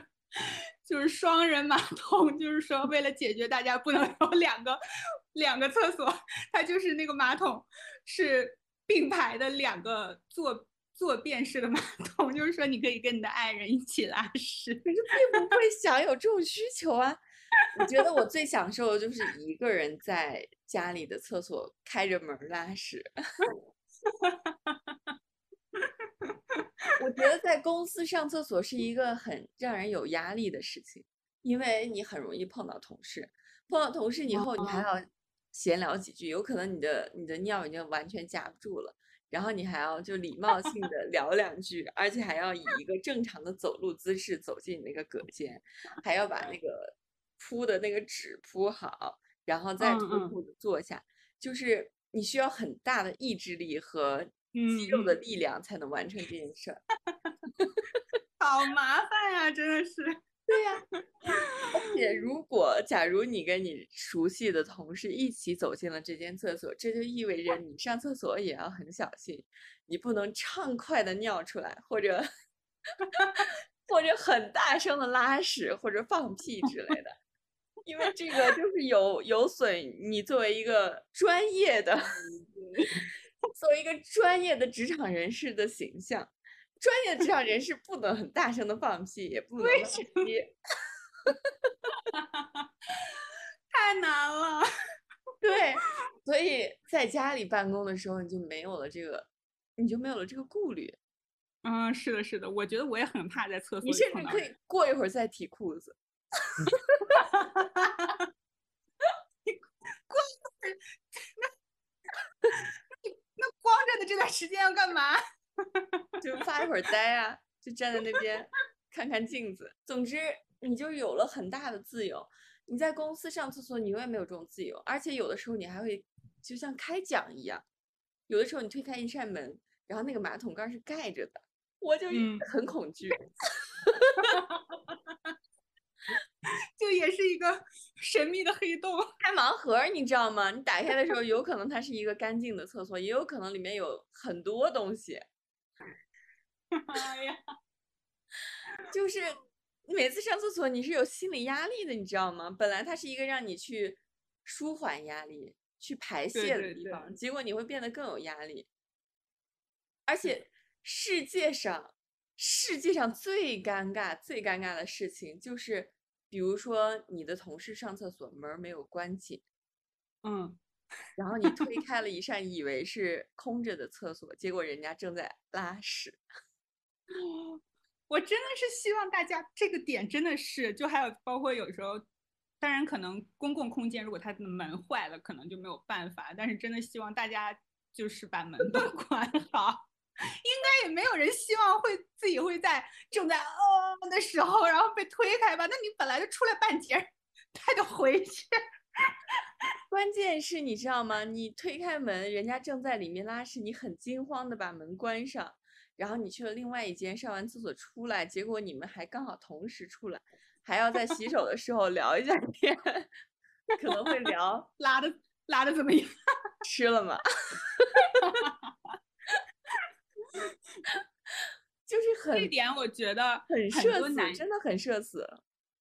Speaker 5: 就是双人马桶，就是说为了解决大家不能有两个。两个厕所，它就是那个马桶是并排的两个坐坐便式的马桶，就是说你可以跟你的爱人一起拉屎，
Speaker 4: 可是并不会想有这种需求啊。我觉得我最享受的就是一个人在家里的厕所开着门拉屎。(laughs) 我觉得在公司上厕所是一个很让人有压力的事情，因为你很容易碰到同事，碰到同事以后你还要。闲聊几句，有可能你的你的尿已经完全夹不住了，然后你还要就礼貌性的 (laughs) 聊两句，而且还要以一个正常的走路姿势走进那个隔间，还要把那个铺的那个纸铺好，然后再舒服的坐下，就是你需要很大的意志力和肌肉的
Speaker 5: 嗯
Speaker 4: 力量才能完成这件事儿。(laughs)
Speaker 5: 好麻烦呀，真的是。
Speaker 4: 对呀、(laughs) 而且如果假如你跟你熟悉的同事一起走进了这间厕所，这就意味着你上厕所也要很小心，你不能畅快的尿出来，或者 (laughs) 或者很大声的拉屎或者放屁之类的，(laughs) 因为这个就是有有损你作为一个专业的作为一个专业的职场人士的形象。专业的职场人士不能很大声的放屁，也不能
Speaker 5: 为。(laughs) 太难了。(laughs)
Speaker 4: 对，所以在家里办公的时候，你就没有了这个，你就没有了这个顾虑。
Speaker 5: 嗯，是的，是的，我觉得我也很怕在厕所
Speaker 4: 你。甚至可以过一会儿再提裤子。(laughs)
Speaker 5: 那光着的这段时间要干嘛？(laughs)
Speaker 4: 就发一会儿呆啊，就站在那边看看镜子。总之，你就有了很大的自由。你在公司上厕所，你永远没有这种自由，而且有的时候你还会就像开讲一样，有的时候你推开一扇门，然后那个马桶盖是盖着的，我就
Speaker 5: 嗯
Speaker 4: 很恐惧。(laughs)
Speaker 5: 就也是一个神秘的黑洞。(laughs)
Speaker 4: 开盲盒，你知道吗？你打开的时候，有可能它是一个干净的厕所，也有可能里面有很多东西。(laughs)
Speaker 5: 哎呀，
Speaker 4: 就是你每次上厕所，你是有心理压力的，你知道吗？本来它是一个让你去舒缓压力、去排泄的
Speaker 5: 对对
Speaker 4: 地方，结果你会变得更有压力。而且世界上，世界上最尴尬、最尴尬的事情就是，比如说你的同事上厕所门儿没有关紧，
Speaker 5: 嗯，
Speaker 4: 然后你推开了一扇以为是空着的厕所，结果人家正在拉屎。
Speaker 5: 哦我真的是希望大家这个点真的是，就还有包括有时候，当然可能公共空间如果它的门坏了，可能就没有办法，但是真的希望大家就是把门都 (laughs) 关好。应该也没有人希望会自己会在正在哦的时候，然后被推开吧？那你本来就出来半截儿，他就回去。(laughs)
Speaker 4: 关键是你知道吗？你推开门，人家正在里面拉屎，你很惊慌的把门关上，然后你去了另外一间，上完厕所出来，结果你们还刚好同时出来，还要在洗手的时候聊一下天，(laughs) 可能会聊
Speaker 5: 拉的拉的怎么样？(laughs)
Speaker 4: 吃了吗？(laughs) 就是很这
Speaker 5: 点我觉得
Speaker 4: 很
Speaker 5: 很
Speaker 4: 社死，真的很社死。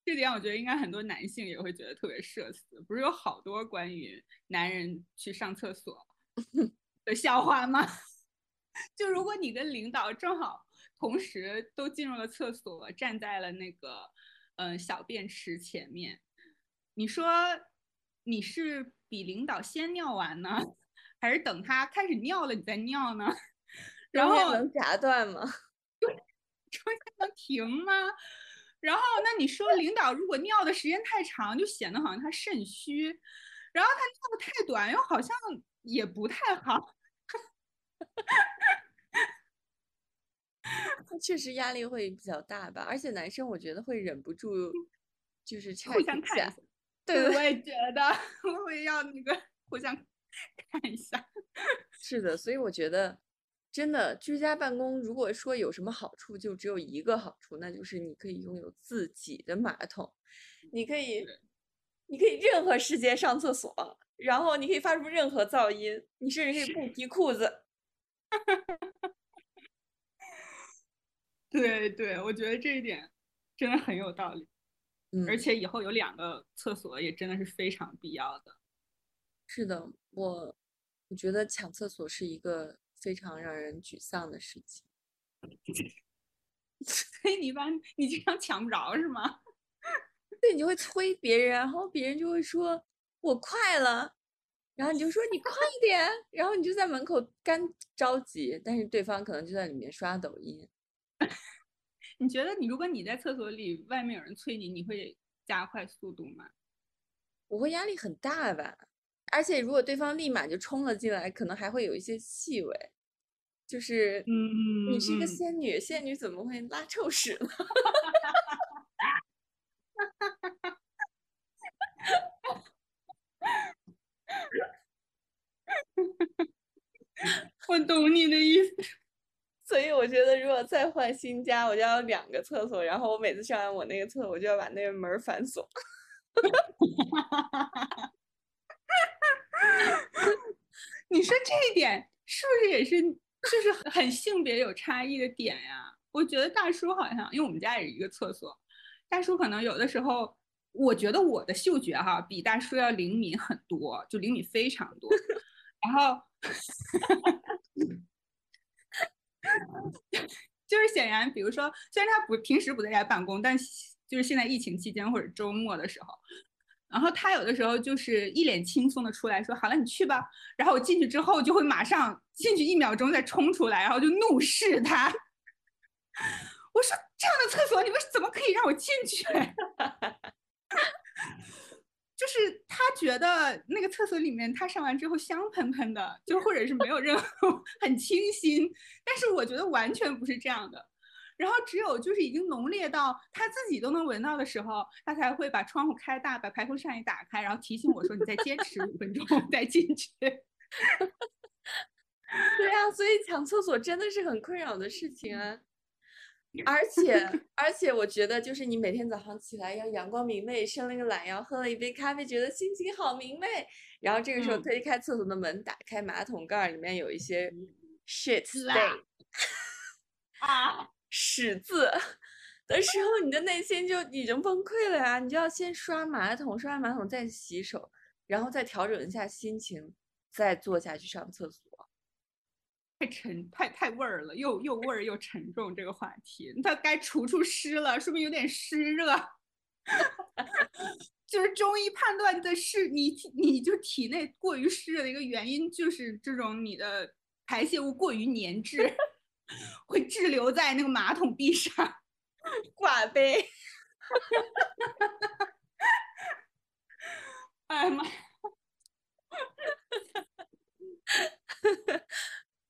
Speaker 5: 这点我觉得应该很多男性也会觉得特别社死。不是有好多关于男人去上厕所的笑话吗？就如果你跟领导正好同时都进入了厕所，站在了那个嗯、呃小便池前面，你说你是比领导先尿完呢，还是等他开始尿了你再尿呢？然后
Speaker 4: 能夹断吗？(laughs)
Speaker 5: 中间能停吗？然后，那你说领导如果尿的时间太长，就显得好像他肾虚；然后他尿的太短，又好像也不太好。(laughs)
Speaker 4: 确实压力会比较大吧，而且男生我觉得会忍不住就是
Speaker 5: 互相看一下，
Speaker 4: 对对
Speaker 5: 我也觉得我会要那个互相看一下。(laughs)
Speaker 4: 是的，所以我觉得真的居家办公，如果说有什么好处，就只有一个好处，那就是你可以拥有自己的马桶，你可以，你可以任何时间上厕所，然后你可以发出任何噪音，你甚至可以不提裤子。(laughs)
Speaker 5: 对对，我觉得这一点真的很有道理，
Speaker 4: 嗯，
Speaker 5: 而且以后有两个厕所也真的是非常必要的。
Speaker 4: 是的，我我觉得抢厕所是一个非常让人沮丧的事情。(laughs)
Speaker 5: 所以你一般你经常抢不着是吗？
Speaker 4: 对，你就会催别人，然后别人就会说我快了，然后你就说你快一点，然后你就在门口干着急，但是对方可能就在里面刷抖音。(laughs)
Speaker 5: 你觉得你如果你在厕所里，外面有人催你，你会加快速度吗？
Speaker 4: 我会压力很大吧，而且如果对方立马就冲了进来，可能还会有一些气味，就是
Speaker 5: 嗯
Speaker 4: 你是一个
Speaker 5: 嗯
Speaker 4: 仙女，仙女怎么会拉臭屎呢？(laughs)
Speaker 5: 我懂你的意思。(laughs)
Speaker 4: 所以我觉得，如果再换新家，我就要两个厕所，然后我每次上完我那个厕所，我就要把那个门反锁。(laughs)
Speaker 5: 你说这一点是不是也是就是很性别有差异的点呀？我觉得大叔好像，因为我们家也是一个厕所，大叔可能有的时候，我觉得我的嗅觉哈比大叔要灵敏很多，就灵敏非常多。(laughs) 然后。(laughs) 就是显然，比如说，虽然他不平时不在家办公，但就是现在疫情期间或者周末的时候，然后他有的时候就是一脸轻松的出来说：“好了，你去吧。”然后我进去之后就会马上进去一秒钟再冲出来，然后就怒视他。我说：“这样的厕所你们怎么可以让我进去？” (laughs) 就是他觉得那个厕所里面，他上完之后香喷喷的，就或者是没有任何 (laughs) 很清新，但是我觉得完全不是这样的。然后只有就是已经浓烈到他自己都能闻到的时候，他才会把窗户开大，把排风扇一打开，然后提醒我说：“你再坚持五分钟再进去。(laughs) ”
Speaker 4: 对啊，所以抢厕所真的是很困扰的事情啊。而且而且，我觉得就是你每天早上起来要阳光明媚，伸了个懒腰，喝了一杯咖啡，觉得心情好明媚。然后这个时候推开厕所的门，打开马桶盖，里面有一些 shit stain
Speaker 5: 啊 (laughs)
Speaker 4: 屎渍的时候，你的内心就已经崩溃了呀！你就要先刷马桶，刷完马桶再洗手，然后再调整一下心情，再坐下去上厕所。
Speaker 5: 太沉，太太味儿了，又又味儿又沉重。这个话题，它该除除湿了，说明有点湿热。(laughs) 就是中医判断的是你，你就体内过于湿热的一个原因，就是这种你的排泄物过于粘滞，(laughs) 会滞留在那个马桶壁上，(laughs)
Speaker 4: 挂杯。
Speaker 5: 哎呀妈！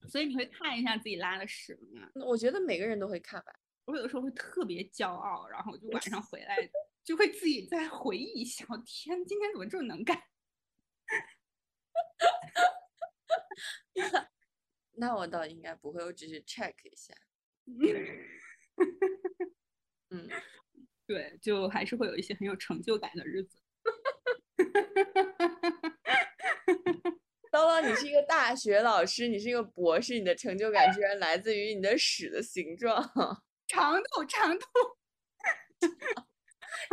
Speaker 5: 所以你会看一下自己拉的屎吗？
Speaker 4: 我觉得每个人都会看吧。
Speaker 5: 我有的时候会特别骄傲，然后就晚上 (laughs) 回来就会自己再回忆一下。我天，今天怎么这么能干？(laughs)
Speaker 4: 那我倒应该不会，我只是 check 一下。(laughs) 嗯，
Speaker 5: 对，就还是会有一些很有成就感的日子。
Speaker 4: 叨叨，你是一个大学老师，你是一个博士，你的成就感居然来自于你的屎的形状、(laughs)
Speaker 5: 长度、长度。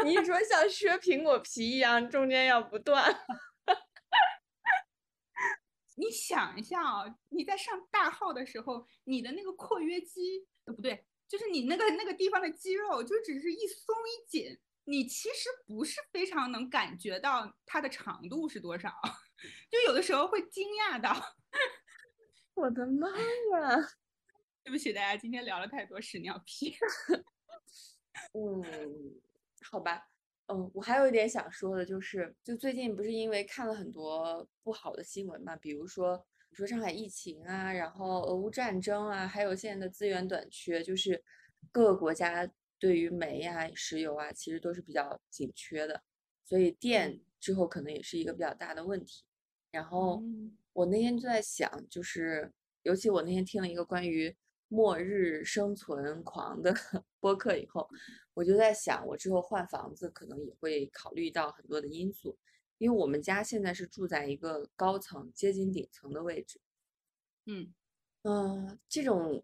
Speaker 4: 你说像削苹果皮一样，中间要不断。
Speaker 5: 你想一下啊，你在上大号的时候，你的那个括约肌，呃，不对，就是你那个那个地方的肌肉，就只是一松一紧，你其实不是非常能感觉到它的长度是多少。就有的时候会惊讶到，(laughs)
Speaker 4: 我的妈呀！
Speaker 5: 对不起大家，今天聊了太多屎尿屁。(laughs)
Speaker 4: 嗯，好吧，嗯，我还有一点想说的，就是就最近不是因为看了很多不好的新闻嘛，比如说你说上海疫情啊，然后俄乌战争啊，还有现在的资源短缺，就是各个国家对于煤呀、石油啊，其实都是比较紧缺的，所以电之后可能也是一个比较大的问题。然后我那天就在想，就是尤其我那天听了一个关于末日生存狂的 (laughs) 播客以后，我就在想，我之后换房子可能也会考虑到很多的因素，因为我们家现在是住在一个高层接近顶层的位置，
Speaker 5: 嗯。
Speaker 4: 嗯，这种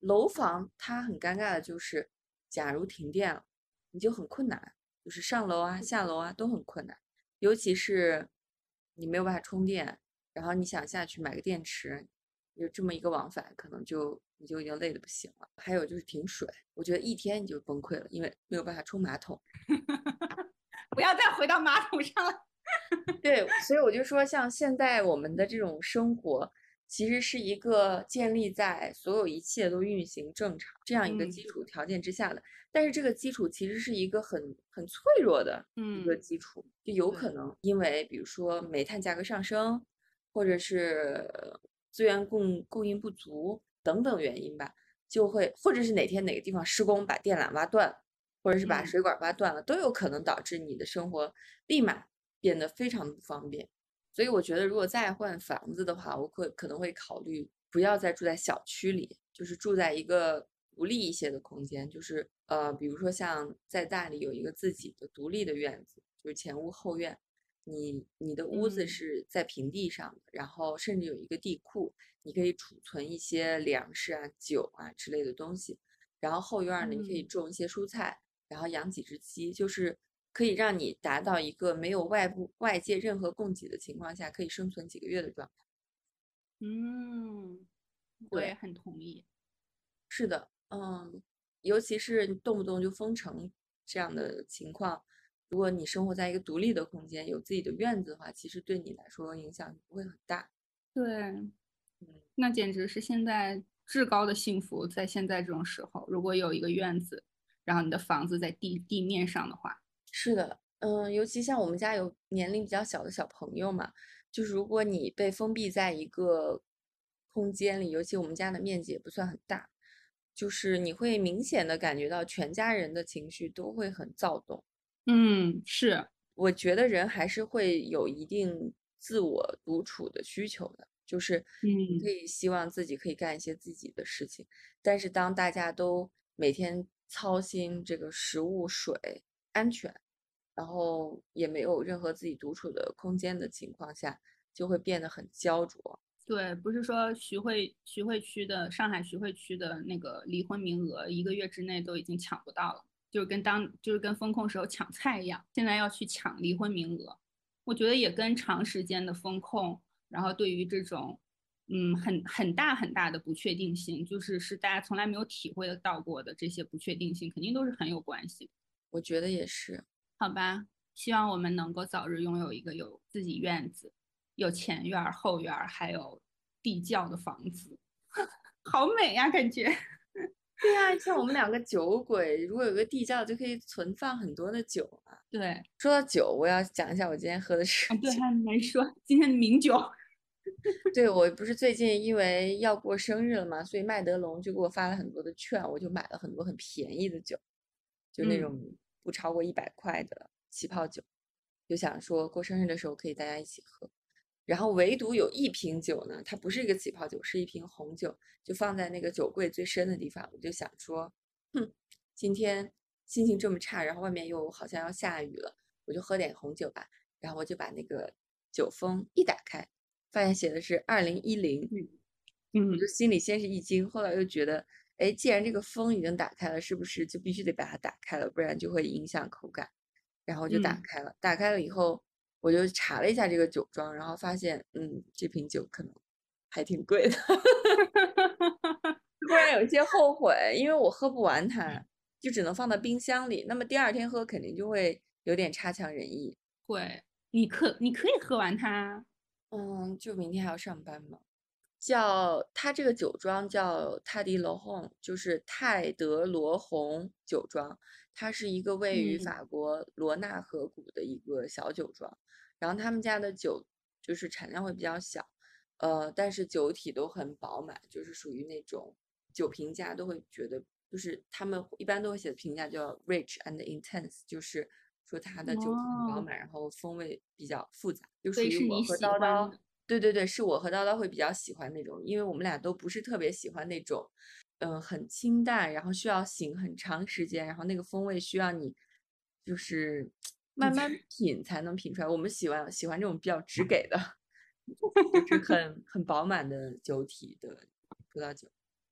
Speaker 4: 楼房它很尴尬的就是，假如停电了，你就很困难，就是上楼啊下楼啊都很困难，尤其是。你没有办法充电，然后你想下去买个电池，就这么一个往返，可能就你就已经累得不行了。还有就是停水，我觉得一天你就崩溃了，因为没有办法冲马桶。(laughs)
Speaker 5: 不要再回到马桶上了。(laughs)
Speaker 4: 对，所以我就说，像现在我们的这种生活。其实是一个建立在所有一切都运行正常这样一个基础条件之下的，但是这个基础其实是一个很很脆弱的一个基础，就有可能。因为比如说煤炭价格上升，或者是资源供供应不足等等原因吧，就会或者是哪天哪个地方施工把电缆挖断，或者是把水管挖断了，都有可能导致你的生活立马变得非常的不方便。所以我觉得，如果再换房子的话，我可可能会考虑不要再住在小区里，就是住在一个独立一些的空间，就是呃，比如说像在大理有一个自己的独立的院子，就是前屋后院，你你的屋子
Speaker 5: 嗯。
Speaker 4: 是在平地上的，然后甚至有一个地库，你可以储存一些粮食啊、酒啊之类的东西，然后后院儿呢，你可以
Speaker 5: 嗯。
Speaker 4: 种一些蔬菜，然后养几只鸡，就是可以让你达到一个没有外部外界任何供给的情况下，可以生存几个月的状态。
Speaker 5: 嗯，我
Speaker 4: 对
Speaker 5: 也很同意。
Speaker 4: 是的，嗯，尤其是你动不动就封城这样的情况，如果你生活在一个独立的空间，有自己的院子的话，其实对你来说影响不会很大。
Speaker 5: 对，
Speaker 4: 嗯，
Speaker 5: 那简直是现在至高的幸福。在现在这种时候，如果有一个院子，然后你的房子在地地面上的话，
Speaker 4: 是的，嗯，尤其像我们家有年龄比较小的小朋友嘛，就是如果你被封闭在一个空间里，尤其我们家的面积也不算很大，就是你会明显的感觉到全家人的情绪都会很躁动。
Speaker 5: 嗯，是，
Speaker 4: 我觉得人还是会有一定自我独处的需求的，就是你可
Speaker 5: 嗯。
Speaker 4: 以希望自己可以干一些自己的事情，但是当大家都每天操心这个食物、水安全，然后也没有任何自己独处的空间的情况下，就会变得很焦灼。
Speaker 5: 对，不是说徐汇徐汇区的上海徐汇区的那个离婚名额，一个月之内都已经抢不到了，就是跟当就是跟风控时候抢菜一样，现在要去抢离婚名额。我觉得也跟长时间的风控，然后对于这种嗯很很大很大的不确定性，就是是大家从来没有体会的到过的这些不确定性，肯定都是很有关系的。
Speaker 4: 我觉得也是，
Speaker 5: 好吧，希望我们能够早日拥有一个有自己院子、有前院儿、后院儿，还有地窖的房子，(laughs) 好美呀，感觉。(laughs)
Speaker 4: 对呀、像我们两个酒鬼，如果有个地窖，就可以存放很多的酒啊。
Speaker 5: 对，
Speaker 4: 说到酒，我要讲一下我今天喝的是
Speaker 5: 啊，对，还没说今天的名酒。(laughs)
Speaker 4: 对，我不是最近因为要过生日了嘛，所以麦德龙就给我发了很多的券，我就买了很多很便宜的酒，就那
Speaker 5: 嗯
Speaker 4: 种不超过一百块的气泡酒，就想说过生日的时候可以大家一起喝。然后唯独有一瓶酒呢，它不是一个起泡酒，是一瓶红酒，就放在那个酒柜最深的地方。我就想说，哼，今天心情这么差，然后外面又好像要下雨了，我就喝点红酒吧。然后我就把那个酒封一打开，发现写的是二零一零，
Speaker 5: 嗯
Speaker 4: 我就心里先是一惊，后来又觉得，哎，既然这个封已经打开了，是不是就必须得把它打开了，不然就会影响口感？然后就打
Speaker 5: 嗯
Speaker 4: 开了，打开了以后，我就查了一下这个酒庄，然后发现，嗯，这瓶酒可能还挺贵的，(laughs) 突然有些后悔，因为我喝不完它，就只能放到冰箱里，那么第二天喝肯定就会有点差强人意。
Speaker 5: 会，你可你可以喝完它。
Speaker 4: 嗯，就明天还要上班嘛。叫它这个酒庄叫泰迪罗红，就是泰德罗红酒庄，它是一个位于
Speaker 5: 嗯
Speaker 4: 法国罗纳河谷的一个小酒庄。然后他们家的酒就是产量会比较小，呃，但是酒体都很饱满，就是属于那种酒评价都会觉得，就是他们一般都会写的评价叫 rich and intense，就是说它的酒体很饱
Speaker 5: 哦
Speaker 4: 满，然后风味比较复杂，就属于我
Speaker 5: 喜欢
Speaker 4: 叨叨
Speaker 5: 的。
Speaker 4: 对对对，是我和叨叨会比较喜欢那种，因为我们俩都不是特别喜欢那种，嗯、很清淡，然后需要醒很长时间，然后那个风味需要你就是慢慢品才能品出来。我们喜欢喜欢这种比较直给的，就是很很饱满的酒体的葡萄酒，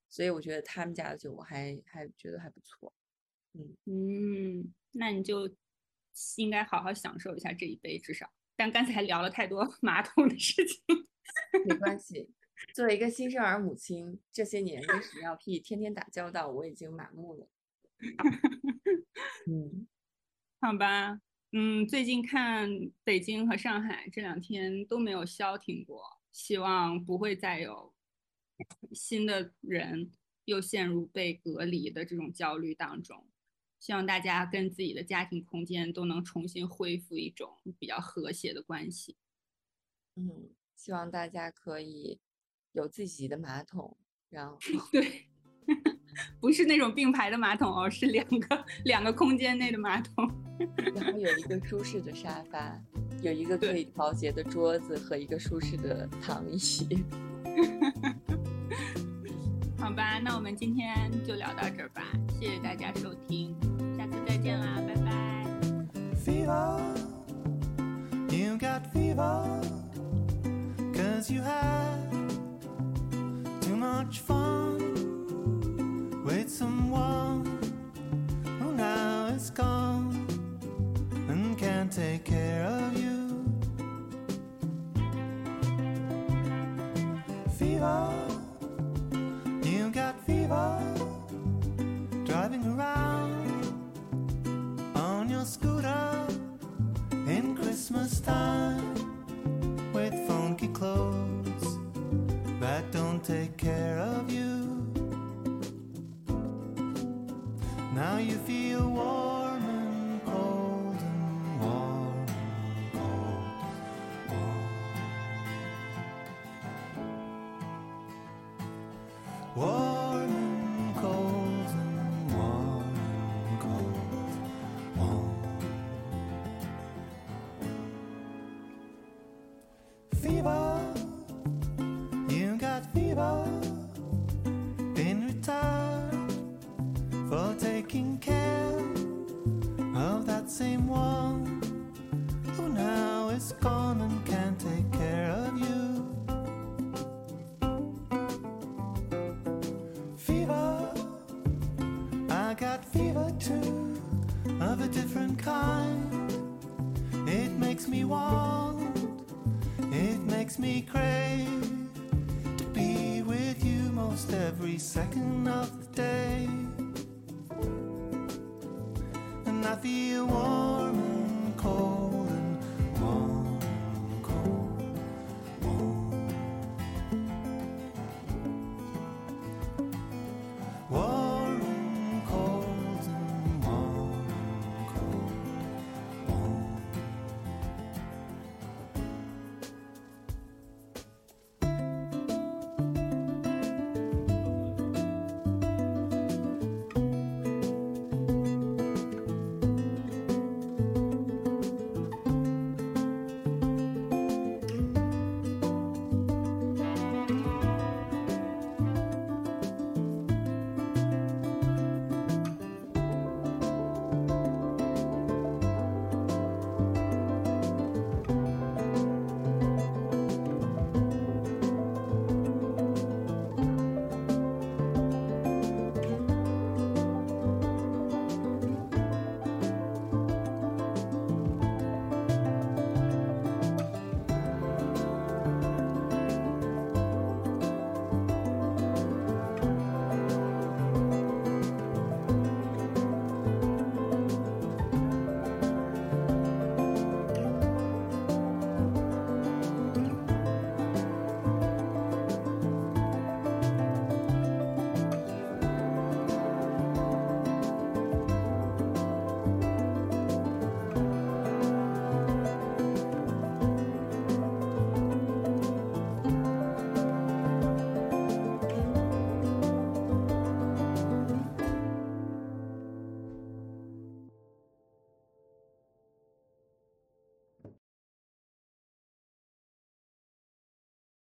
Speaker 4: 所以我觉得他们家的酒我还还觉得还不错。
Speaker 5: 嗯嗯，那你就应该好好享受一下这一杯，至少。但刚才聊了太多 (laughs) 马桶的事情。(laughs)
Speaker 4: 没关系，作为一个新生儿母亲，这些年跟屎尿屁天天打交道，我已经麻木了。嗯，(laughs)
Speaker 5: 好吧，嗯，最近看北京和上海这两天都没有消停过，希望不会再有新的人又陷入被隔离的这种焦虑当中。希望大家跟自己的家庭空间都能重新恢复一种比较和谐的关系。
Speaker 4: 嗯希望大家可以有自己的马桶然后 (laughs)
Speaker 5: 对 (laughs) 不是那种并排的马桶哦是两个两个空间内的马桶。
Speaker 4: 然后有一个 (laughs) 舒适的沙发有一个可以。调节的桌子和一个舒适的躺椅好吧那我
Speaker 5: 们今天就聊到这儿吧谢谢大家收听。下次再见啦，拜拜。
Speaker 6: Fever, you got fever, cause you had too much fun with someone who now is gone and can't take care of you. Fever, you got fever. Christmas time with funky clothes that don't take care of you.